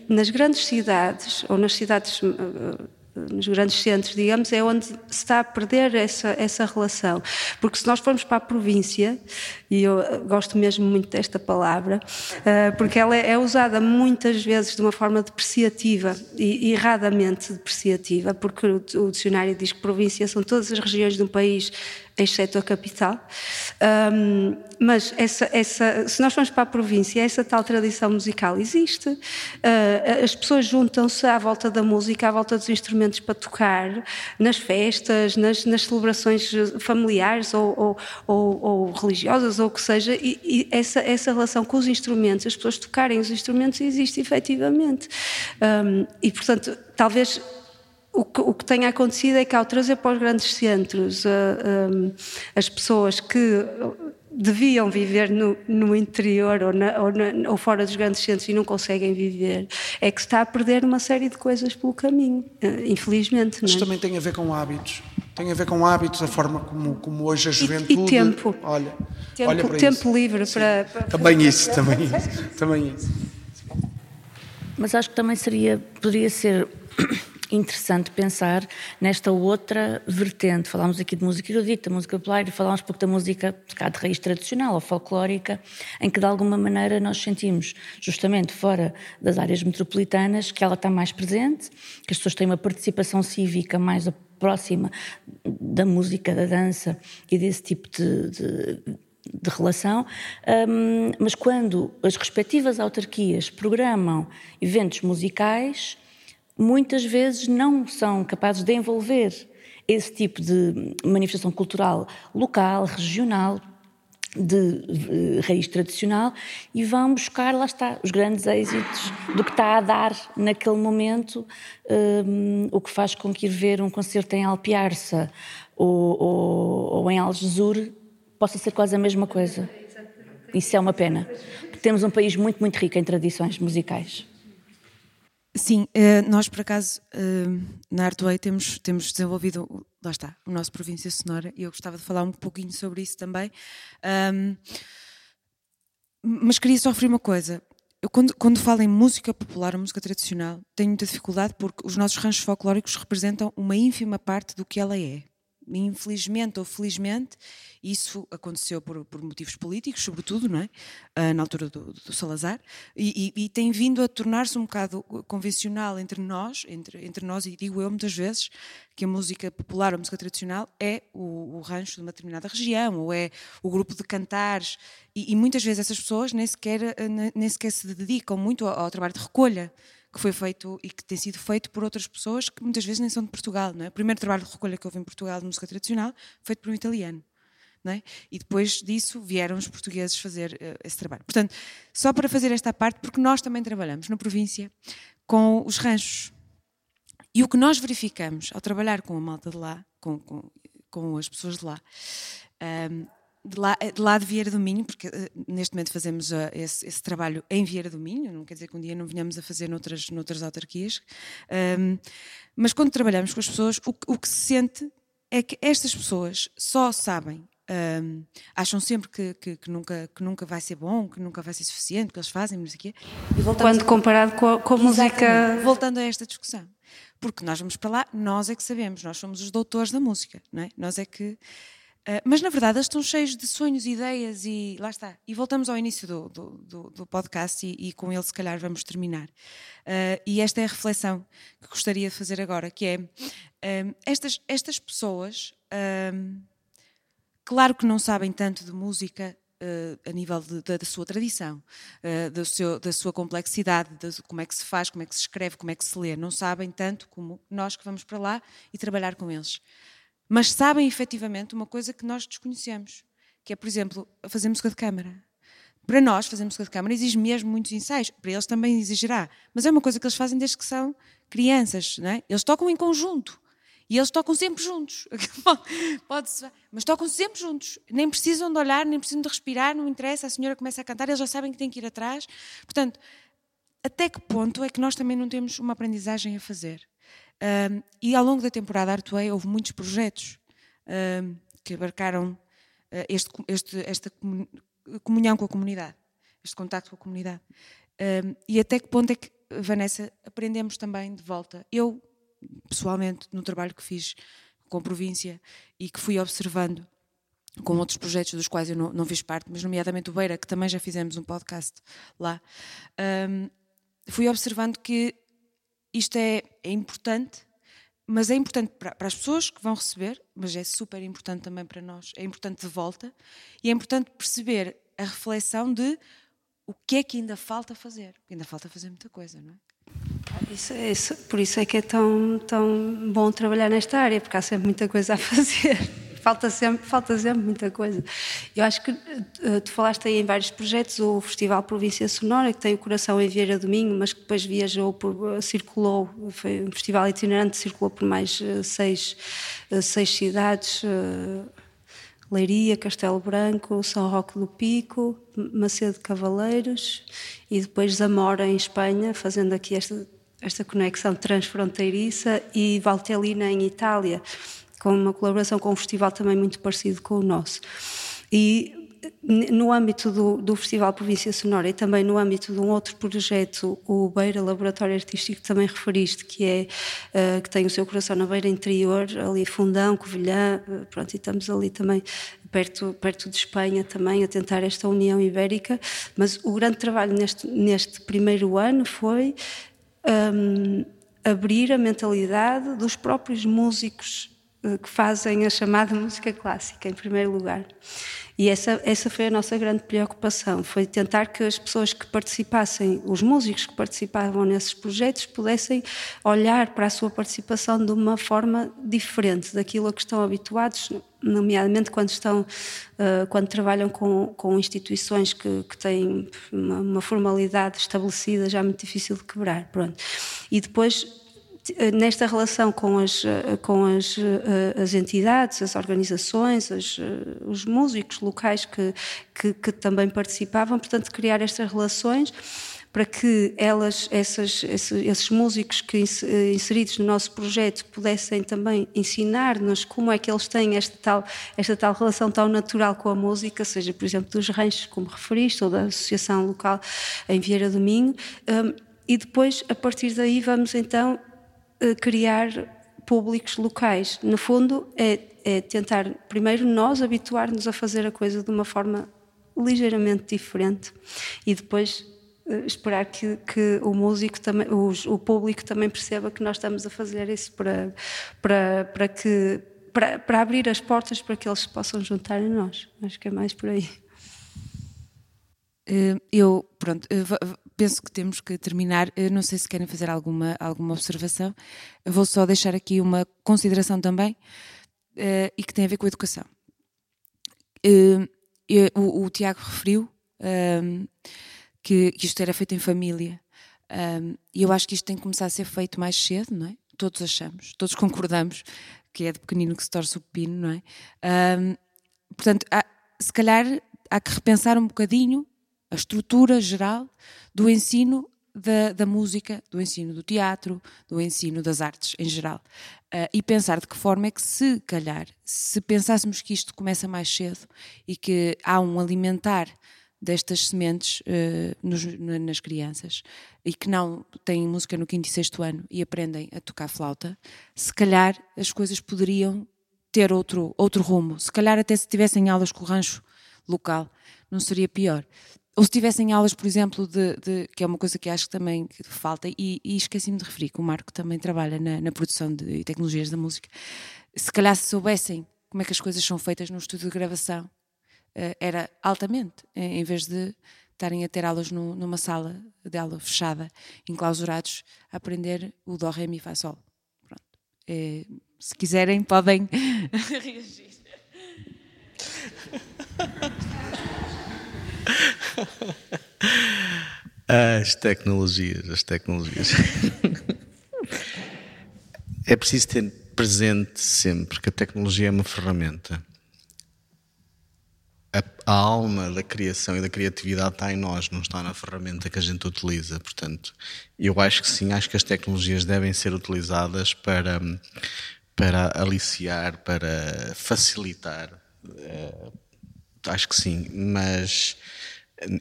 nas grandes cidades, ou nas cidades uh, nos grandes centros, digamos, é onde se está a perder essa, essa relação. Porque se nós formos para a província, e eu gosto mesmo muito desta palavra, uh, porque ela é, usada muitas vezes de uma forma depreciativa e erradamente depreciativa, porque o dicionário diz que província são todas as regiões de um país exceto a capital. Um, mas essa, essa, se nós formos para a província, essa tal tradição musical existe. Uh, as pessoas juntam-se à volta da música, à volta dos instrumentos para tocar, nas festas, nas, nas celebrações familiares ou, ou, ou, ou, religiosas, ou o que seja, e, e, essa, essa relação com os instrumentos, as pessoas tocarem os instrumentos, existe efetivamente. Um, e, portanto, talvez o que, o que tenha acontecido é que ao trazer para os grandes centros uh, eh, um, eh, as pessoas que deviam viver no, no interior ou, na, ou, na, ou, fora dos grandes centros e não conseguem viver, é que se está a perder uma série de coisas pelo caminho, uh, infelizmente. Mas é? também tem a ver com hábitos. Tem a ver com hábitos, a forma como, como hoje a juventude. E, e tempo. Olha, tempo, olha para tempo isso. livre para, para, Também isso, também isso. Também isso. Mas acho que também seria, poderia ser interessante pensar nesta outra vertente. Falámos aqui de música erudita, música popular, e falámos pouco da música de raiz tradicional ou folclórica, em que de alguma maneira nós sentimos, justamente fora das áreas metropolitanas, que ela está mais presente, que as pessoas têm uma participação cívica mais próxima da música, da dança e desse tipo de, de de relação, um, mas quando as respectivas autarquias programam eventos musicais, muitas vezes não são capazes de envolver esse tipo de manifestação cultural local, regional, de eh, raiz tradicional e vão buscar, lá está, os grandes êxitos do que está a dar naquele momento, um, o que faz com que ir ver um concerto em Alpiarça ou, ou, ou em Algesur possa ser quase a mesma coisa. Isso é uma pena. Temos um país muito, muito rico em tradições musicais. Sim, uh, nós por acaso uh, na Artway temos, temos desenvolvido, lá está, o nosso Província Sonora e eu gostava de falar um pouquinho sobre isso também. Mas queria só referir uma coisa. Eu, quando, quando falo em música popular, música tradicional, tenho muita dificuldade porque os nossos ranchos folclóricos representam uma ínfima parte do que ela é infelizmente ou felizmente, isso aconteceu por, por motivos políticos, sobretudo, não é? Uh, na altura do, do Salazar, e, e, e, tem vindo a tornar-se um bocado convencional entre nós, entre, entre nós, e digo eu muitas vezes, que a música popular, a música tradicional, é o, o rancho de uma determinada região, ou é o grupo de cantares, e, e muitas vezes essas pessoas nem sequer, nem sequer se dedicam muito ao, ao trabalho de recolha que foi feito e que tem sido feito por outras pessoas que muitas vezes nem são de Portugal. Não é? O primeiro trabalho de recolha que houve em Portugal de música tradicional feito por um italiano. É? E depois disso vieram os portugueses fazer uh, esse trabalho. Portanto, só para fazer esta parte, porque nós também trabalhamos na província com os ranchos. E o que nós verificamos ao trabalhar com a malta de lá, com, com, com as pessoas de lá, um, ehm, de lá, de lá de Vieira do Minho, porque uh, neste momento fazemos uh, esse, esse, trabalho em Vieira do Minho, não quer dizer que um dia não venhamos a fazer noutras, noutras autarquias, um, mas quando trabalhamos com as pessoas, o, o, que se sente é que estas pessoas só sabem, um, acham sempre que, que, que, nunca, que nunca vai ser bom, que nunca vai ser suficiente, que eles fazem, não sei o quê. Quando comparado com a, com a música. Voltando a esta discussão. Porque nós vamos para lá, nós é que sabemos, nós somos os doutores da música, não é? Nós é que Uh, mas na verdade eles estão cheios de sonhos, ideias e lá está. E voltamos ao início do, do, do, do podcast e, e, com ele se calhar vamos terminar. Uh, e esta é a reflexão que gostaria de fazer agora, que é uh, estas, estas pessoas, claro que não sabem tanto de música a nível de, de, da sua tradição, do seu, da sua complexidade, de como é que se faz, como é que se escreve, como é que se lê. Não sabem tanto como nós que vamos para lá e trabalhar com eles mas sabem efetivamente uma coisa que nós desconhecemos, que é, por exemplo, fazer música de câmara. Para nós, fazer música de câmara exige mesmo muitos ensaios, para eles também exigirá, mas é uma coisa que eles fazem desde que são crianças, não é? Eles tocam em conjunto. E eles tocam sempre juntos. Pode mas tocam sempre juntos. Nem precisam de olhar, nem precisam de respirar, não interessa. A senhora começa a cantar, eles já sabem que tem que ir atrás. Portanto, até que ponto é que nós também não temos uma aprendizagem a fazer? Um, e ao longo da temporada Artuei houve muitos projetos um, que abarcaram uh, este, este, esta comunhão com a comunidade, este contato com a comunidade. Um, e até que ponto é que, Vanessa, aprendemos também de volta? Eu, pessoalmente, no trabalho que fiz com a província e que fui observando com outros projetos dos quais eu não, não fiz parte, mas nomeadamente o Beira, que também já fizemos um podcast lá, um, fui observando que isto é, é importante, mas é importante para, para, as pessoas que vão receber, mas é super importante também para nós, é importante de volta, e é importante perceber a reflexão de o que é que ainda falta fazer, ainda falta fazer muita coisa, não é? Isso, isso, por isso é que é tão, tão bom trabalhar nesta área, porque há sempre muita coisa a fazer. Falta, sempre, falta sempre muita coisa. Eu acho que uh, tu falaste aí em vários projetos, o Festival Província Sonora, que tem o coração em Vieira do Minho, mas que depois viajou, por, uh, circulou, foi um festival itinerante, circulou por mais uh, seis, seis cidades. Leiria, Castelo Branco, São Roque do Pico, Macedo Cavaleiros e depois Zamora em Espanha, fazendo aqui esta, esta conexão transfronteiriça e Valtellina em Itália, com uma colaboração com um festival também muito parecido com o nosso. E no âmbito do, do, Festival Província Sonora e também no âmbito de um outro projeto, o Beira Laboratório Artístico, que também referiste, que é uh, que tem o seu coração na Beira Interior, ali Fundão, Covilhã, uh, pronto, e estamos ali também perto, perto de Espanha também a tentar esta união ibérica, mas o grande trabalho neste, neste primeiro ano foi um, abrir a mentalidade dos próprios músicos que fazem a chamada música clássica, em primeiro lugar. E essa, essa foi a nossa grande preocupação, foi tentar que as pessoas que participassem, os músicos que participavam nesses projetos, pudessem olhar para a sua participação de uma forma diferente daquilo a que estão habituados, nomeadamente quando estão, uh, quando trabalham com, com instituições que, que têm uma, uma formalidade estabelecida já muito difícil de quebrar, pronto. E depois nesta relação com as, com as, eh, as entidades, as organizações, as, eh, os músicos locais que, que, que, também participavam, portanto, criar estas relações para que elas, essas, esses, músicos que eh, inseridos no nosso projeto pudessem também ensinar-nos como é que eles têm esta tal, esta tal relação tão natural com a música, seja, por exemplo, dos ranchos, como referiste, ou da associação local em Vieira do Minho, um, e depois, a partir daí, vamos então criar públicos locais. No fundo, é, é tentar primeiro nós habituar-nos a fazer a coisa de uma forma ligeiramente diferente e depois uh, esperar que, que, o músico também, o, o, público também perceba que nós estamos a fazer isso para, para, para que para, para abrir as portas para que eles se possam juntar a nós. Acho que é mais por aí. Eh, eu, pronto, eh, penso que temos que terminar. Eu não sei se querem fazer alguma, alguma observação. Eu vou só deixar aqui uma consideração também uh, e que tem a ver com a educação. Uh, eu, o, o, Tiago referiu que, que, isto era feito em família um, e eu acho que isto tem que começar a ser feito mais cedo, não é? Todos achamos, todos concordamos que é de pequenino que se torce o pepino, não é? Um, portanto, há, se calhar há que repensar um bocadinho a estrutura geral do ensino da, da, música, do ensino do teatro, do ensino das artes em geral. Uh, e pensar de que forma é que, se calhar, se pensássemos que isto começa mais cedo e que há um alimentar destas sementes uh, nos, nas crianças e que não têm música no quinto e sexto ano e aprendem a tocar flauta, se calhar as coisas poderiam ter outro, outro rumo. Se calhar até se tivessem aulas com o rancho local, não seria pior ou se tivessem aulas, por exemplo, de, de, que é uma coisa que acho que também falta, e, e esqueci-me de referir que o Marco também trabalha na, na, produção de tecnologias da música, se calhar se soubessem como é que as coisas são feitas no estúdio de gravação, uh, era altamente, em vez de estarem a ter aulas no, numa sala de aula fechada, enclausurados, a aprender o Dó, Ré, Mi, Fá, Sol. Pronto. É, se quiserem, podem reagir. As tecnologias, as tecnologias. é preciso ter presente sempre que a tecnologia é uma ferramenta. A, a, alma da criação e da criatividade está em nós, não está na ferramenta que a gente utiliza. Portanto, eu acho que sim, acho que as tecnologias devem ser utilizadas para, para aliciar, para facilitar. Acho que sim, mas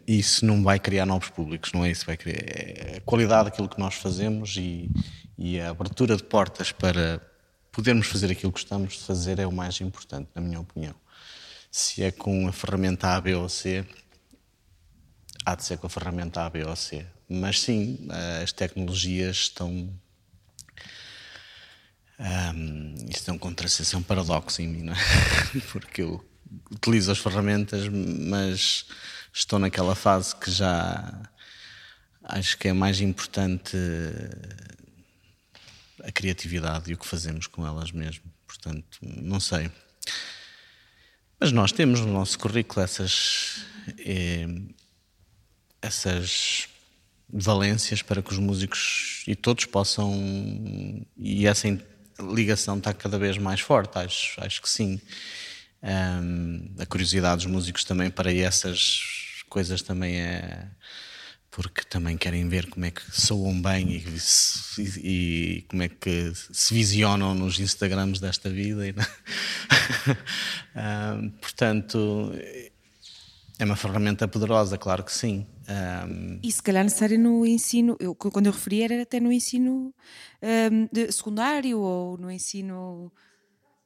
isso não vai criar novos públicos, não é isso vai criar. É a qualidade daquilo que nós fazemos e, e a abertura de portas para podermos fazer aquilo que gostamos de fazer é o mais importante, na minha opinião. Se é com a ferramenta A, B ou C, há de ser com a ferramenta A, B ou C. Mas sim, as tecnologias estão. Um, isto é um contrassenso, é um paradoxo em mim, não é? Porque eu utilizo as ferramentas, mas estou naquela fase que já acho que é mais importante a criatividade e o que fazemos com elas mesmo. Portanto, não sei. Mas nós temos no nosso currículo essas, eh, essas valências para que os músicos e todos possam. E essa ligação está cada vez mais forte, acho, acho que sim. Um, a curiosidade dos músicos também para essas coisas também é porque também querem ver como é que soam bem e, e, como é que se visionam nos Instagrams desta vida. Um, portanto, é uma ferramenta poderosa, claro que sim. Um, e se calhar necessário no ensino, eu, quando eu referi era até no ensino um, secundário ou no ensino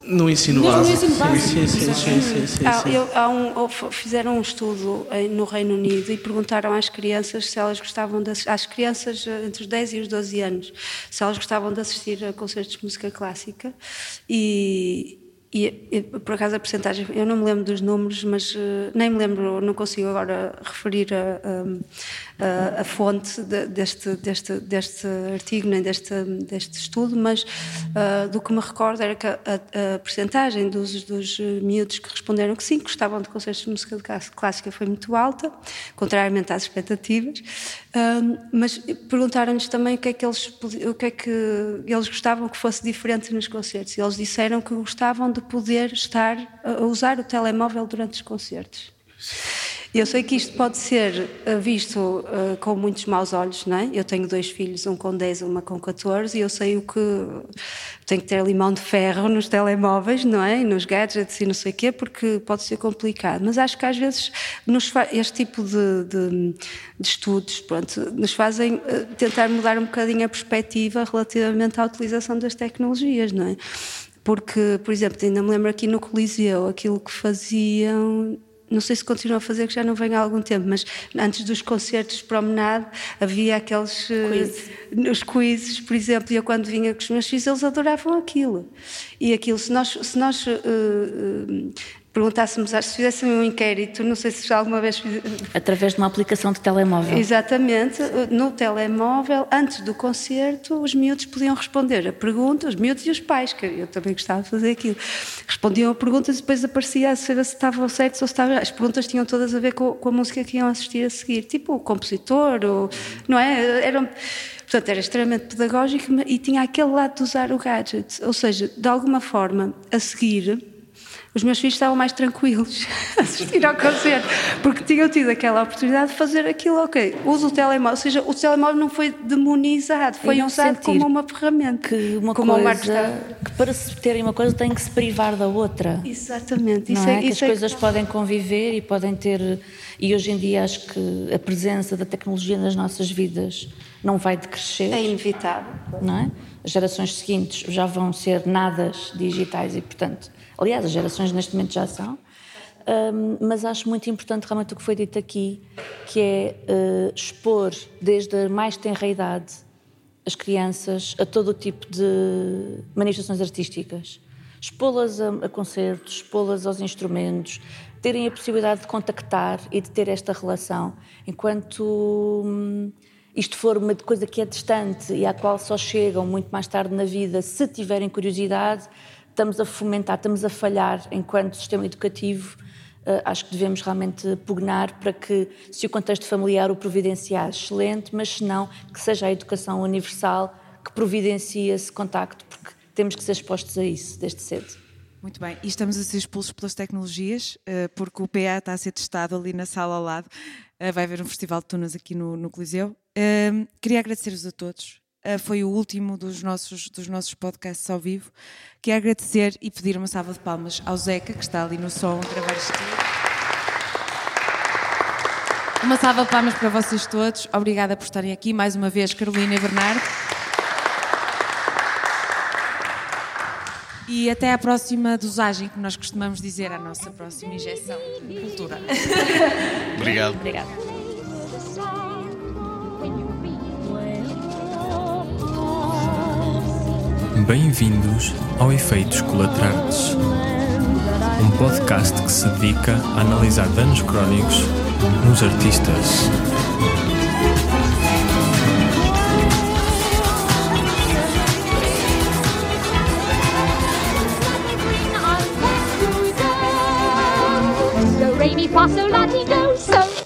no ensino básico. Sim, sim, sim, sim, sim, há, eu, há um, fizeram um estudo no Reino Unido e perguntaram às crianças se elas gostavam de às crianças eh, entre os 10 e os 12 anos se elas gostavam de assistir a concertos de música clássica. E e, e, por acaso a porcentagem, eu não me lembro dos números, mas uh, nem me lembro, não consigo agora referir a, a, fonte de, deste, deste, deste artigo, nem deste, deste estudo, mas uh, do que me recordo era que a, a porcentagem dos, dos miúdos que responderam que sim, gostavam de concertos de música clássica foi muito alta, contrariamente às expectativas, uh, mas perguntaram-nos também o que é que eles, o que é que eles gostavam que fosse diferente nos concertos, e eles disseram que gostavam de poder estar a usar o telemóvel durante os concertos. Eu sei que isto pode ser eh, visto uh, com muitos maus olhos, não é? Eu tenho dois filhos, um com 10 e uma com 14, e eu sei o que tem que ter limão de ferro nos telemóveis, não é? Nos gadgets e não sei o quê, porque pode ser complicado. Mas acho que às vezes nos este tipo de, de, de estudos pronto, nos fazem uh, tentar mudar um bocadinho a perspectiva relativamente à utilização das tecnologias, não é? Porque, por exemplo, ainda me lembro aqui no Coliseu, aquilo que faziam não sei se continuam a fazer, que já não vem há algum tempo, mas antes dos concertos de promenade havia aqueles eh, Quiz. os quizzes, por exemplo, e eu quando vinha com os meus filhos eles adoravam aquilo. E aquilo, se nós, se nós uh, uh, perguntássemos, se fizéssemos um inquérito, não sei se já alguma vez. Através de uma aplicação de telemóvel. Exatamente, no telemóvel, antes do concerto, os miúdos podiam responder a perguntas, os miúdos e os pais, que eu também gostava de fazer aquilo, respondiam a perguntas e depois aparecia a saber se estavam certos ou se estavam... As perguntas tinham todas a ver com, com a música que iam assistir a seguir, tipo o compositor, ou, não é? Eram... Portanto, era extremamente pedagógico e tinha aquele lado de usar o gadget, ou seja, de alguma forma, a seguir os meus filhos estavam mais tranquilos a assistir ao concerto, porque tinham tido aquela oportunidade de fazer aquilo, ok, uso o telemóvel, ou seja, o telemóvel não foi demonizado, foi usado como uma ferramenta. Que uma como coisa, que para se terem uma coisa tem que se privar da outra. Exatamente. Não isso é, é, que as é coisas que... podem conviver e podem ter, e hoje em dia acho que a presença da tecnologia nas nossas vidas não vai decrescer. É inevitável. Não é? As gerações seguintes já vão ser nadas digitais e, portanto, Aliás, as gerações neste momento já são. Um, mas acho muito importante realmente o que foi dito aqui, que é uh, expor desde a mais tenra idade as crianças a todo o tipo de manifestações artísticas. Expô-las a, a concertos, expô-las aos instrumentos, terem a possibilidade de contactar e de ter esta relação, enquanto, hum, isto for uma coisa que é distante e à qual só chegam muito mais tarde na vida, se tiverem curiosidade, estamos a fomentar, estamos a falhar enquanto sistema educativo. Uh, acho que devemos realmente pugnar para que, se o contexto familiar o providenciar, excelente, mas se não, que seja a educação universal que providencie esse contacto, porque temos que ser expostos a isso desde cedo. Muito bem, e estamos a ser expulsos pelas tecnologias, eh, porque o PA está a ser testado ali na sala ao lado. Eh, vai haver um festival de tunas aqui no, no Coliseu. Queria agradecer-vos a todos. Eh, foi o último dos nossos, dos nossos podcasts ao vivo. Queria agradecer e pedir uma salva de palmas ao Zeca, que está ali no som a gravar isto. Uma salva de palmas para vocês todos. Obrigada por estarem aqui. Mais uma vez, Carolina e Bernardo. E até à próxima dosagem, que nós costumamos dizer, à nossa próxima injeção de cultura. Obrigado. Obrigada. Bem-vindos ao Efeitos Colaterais, um podcast que se dedica a analisar danos crónicos nos artistas. Do, so.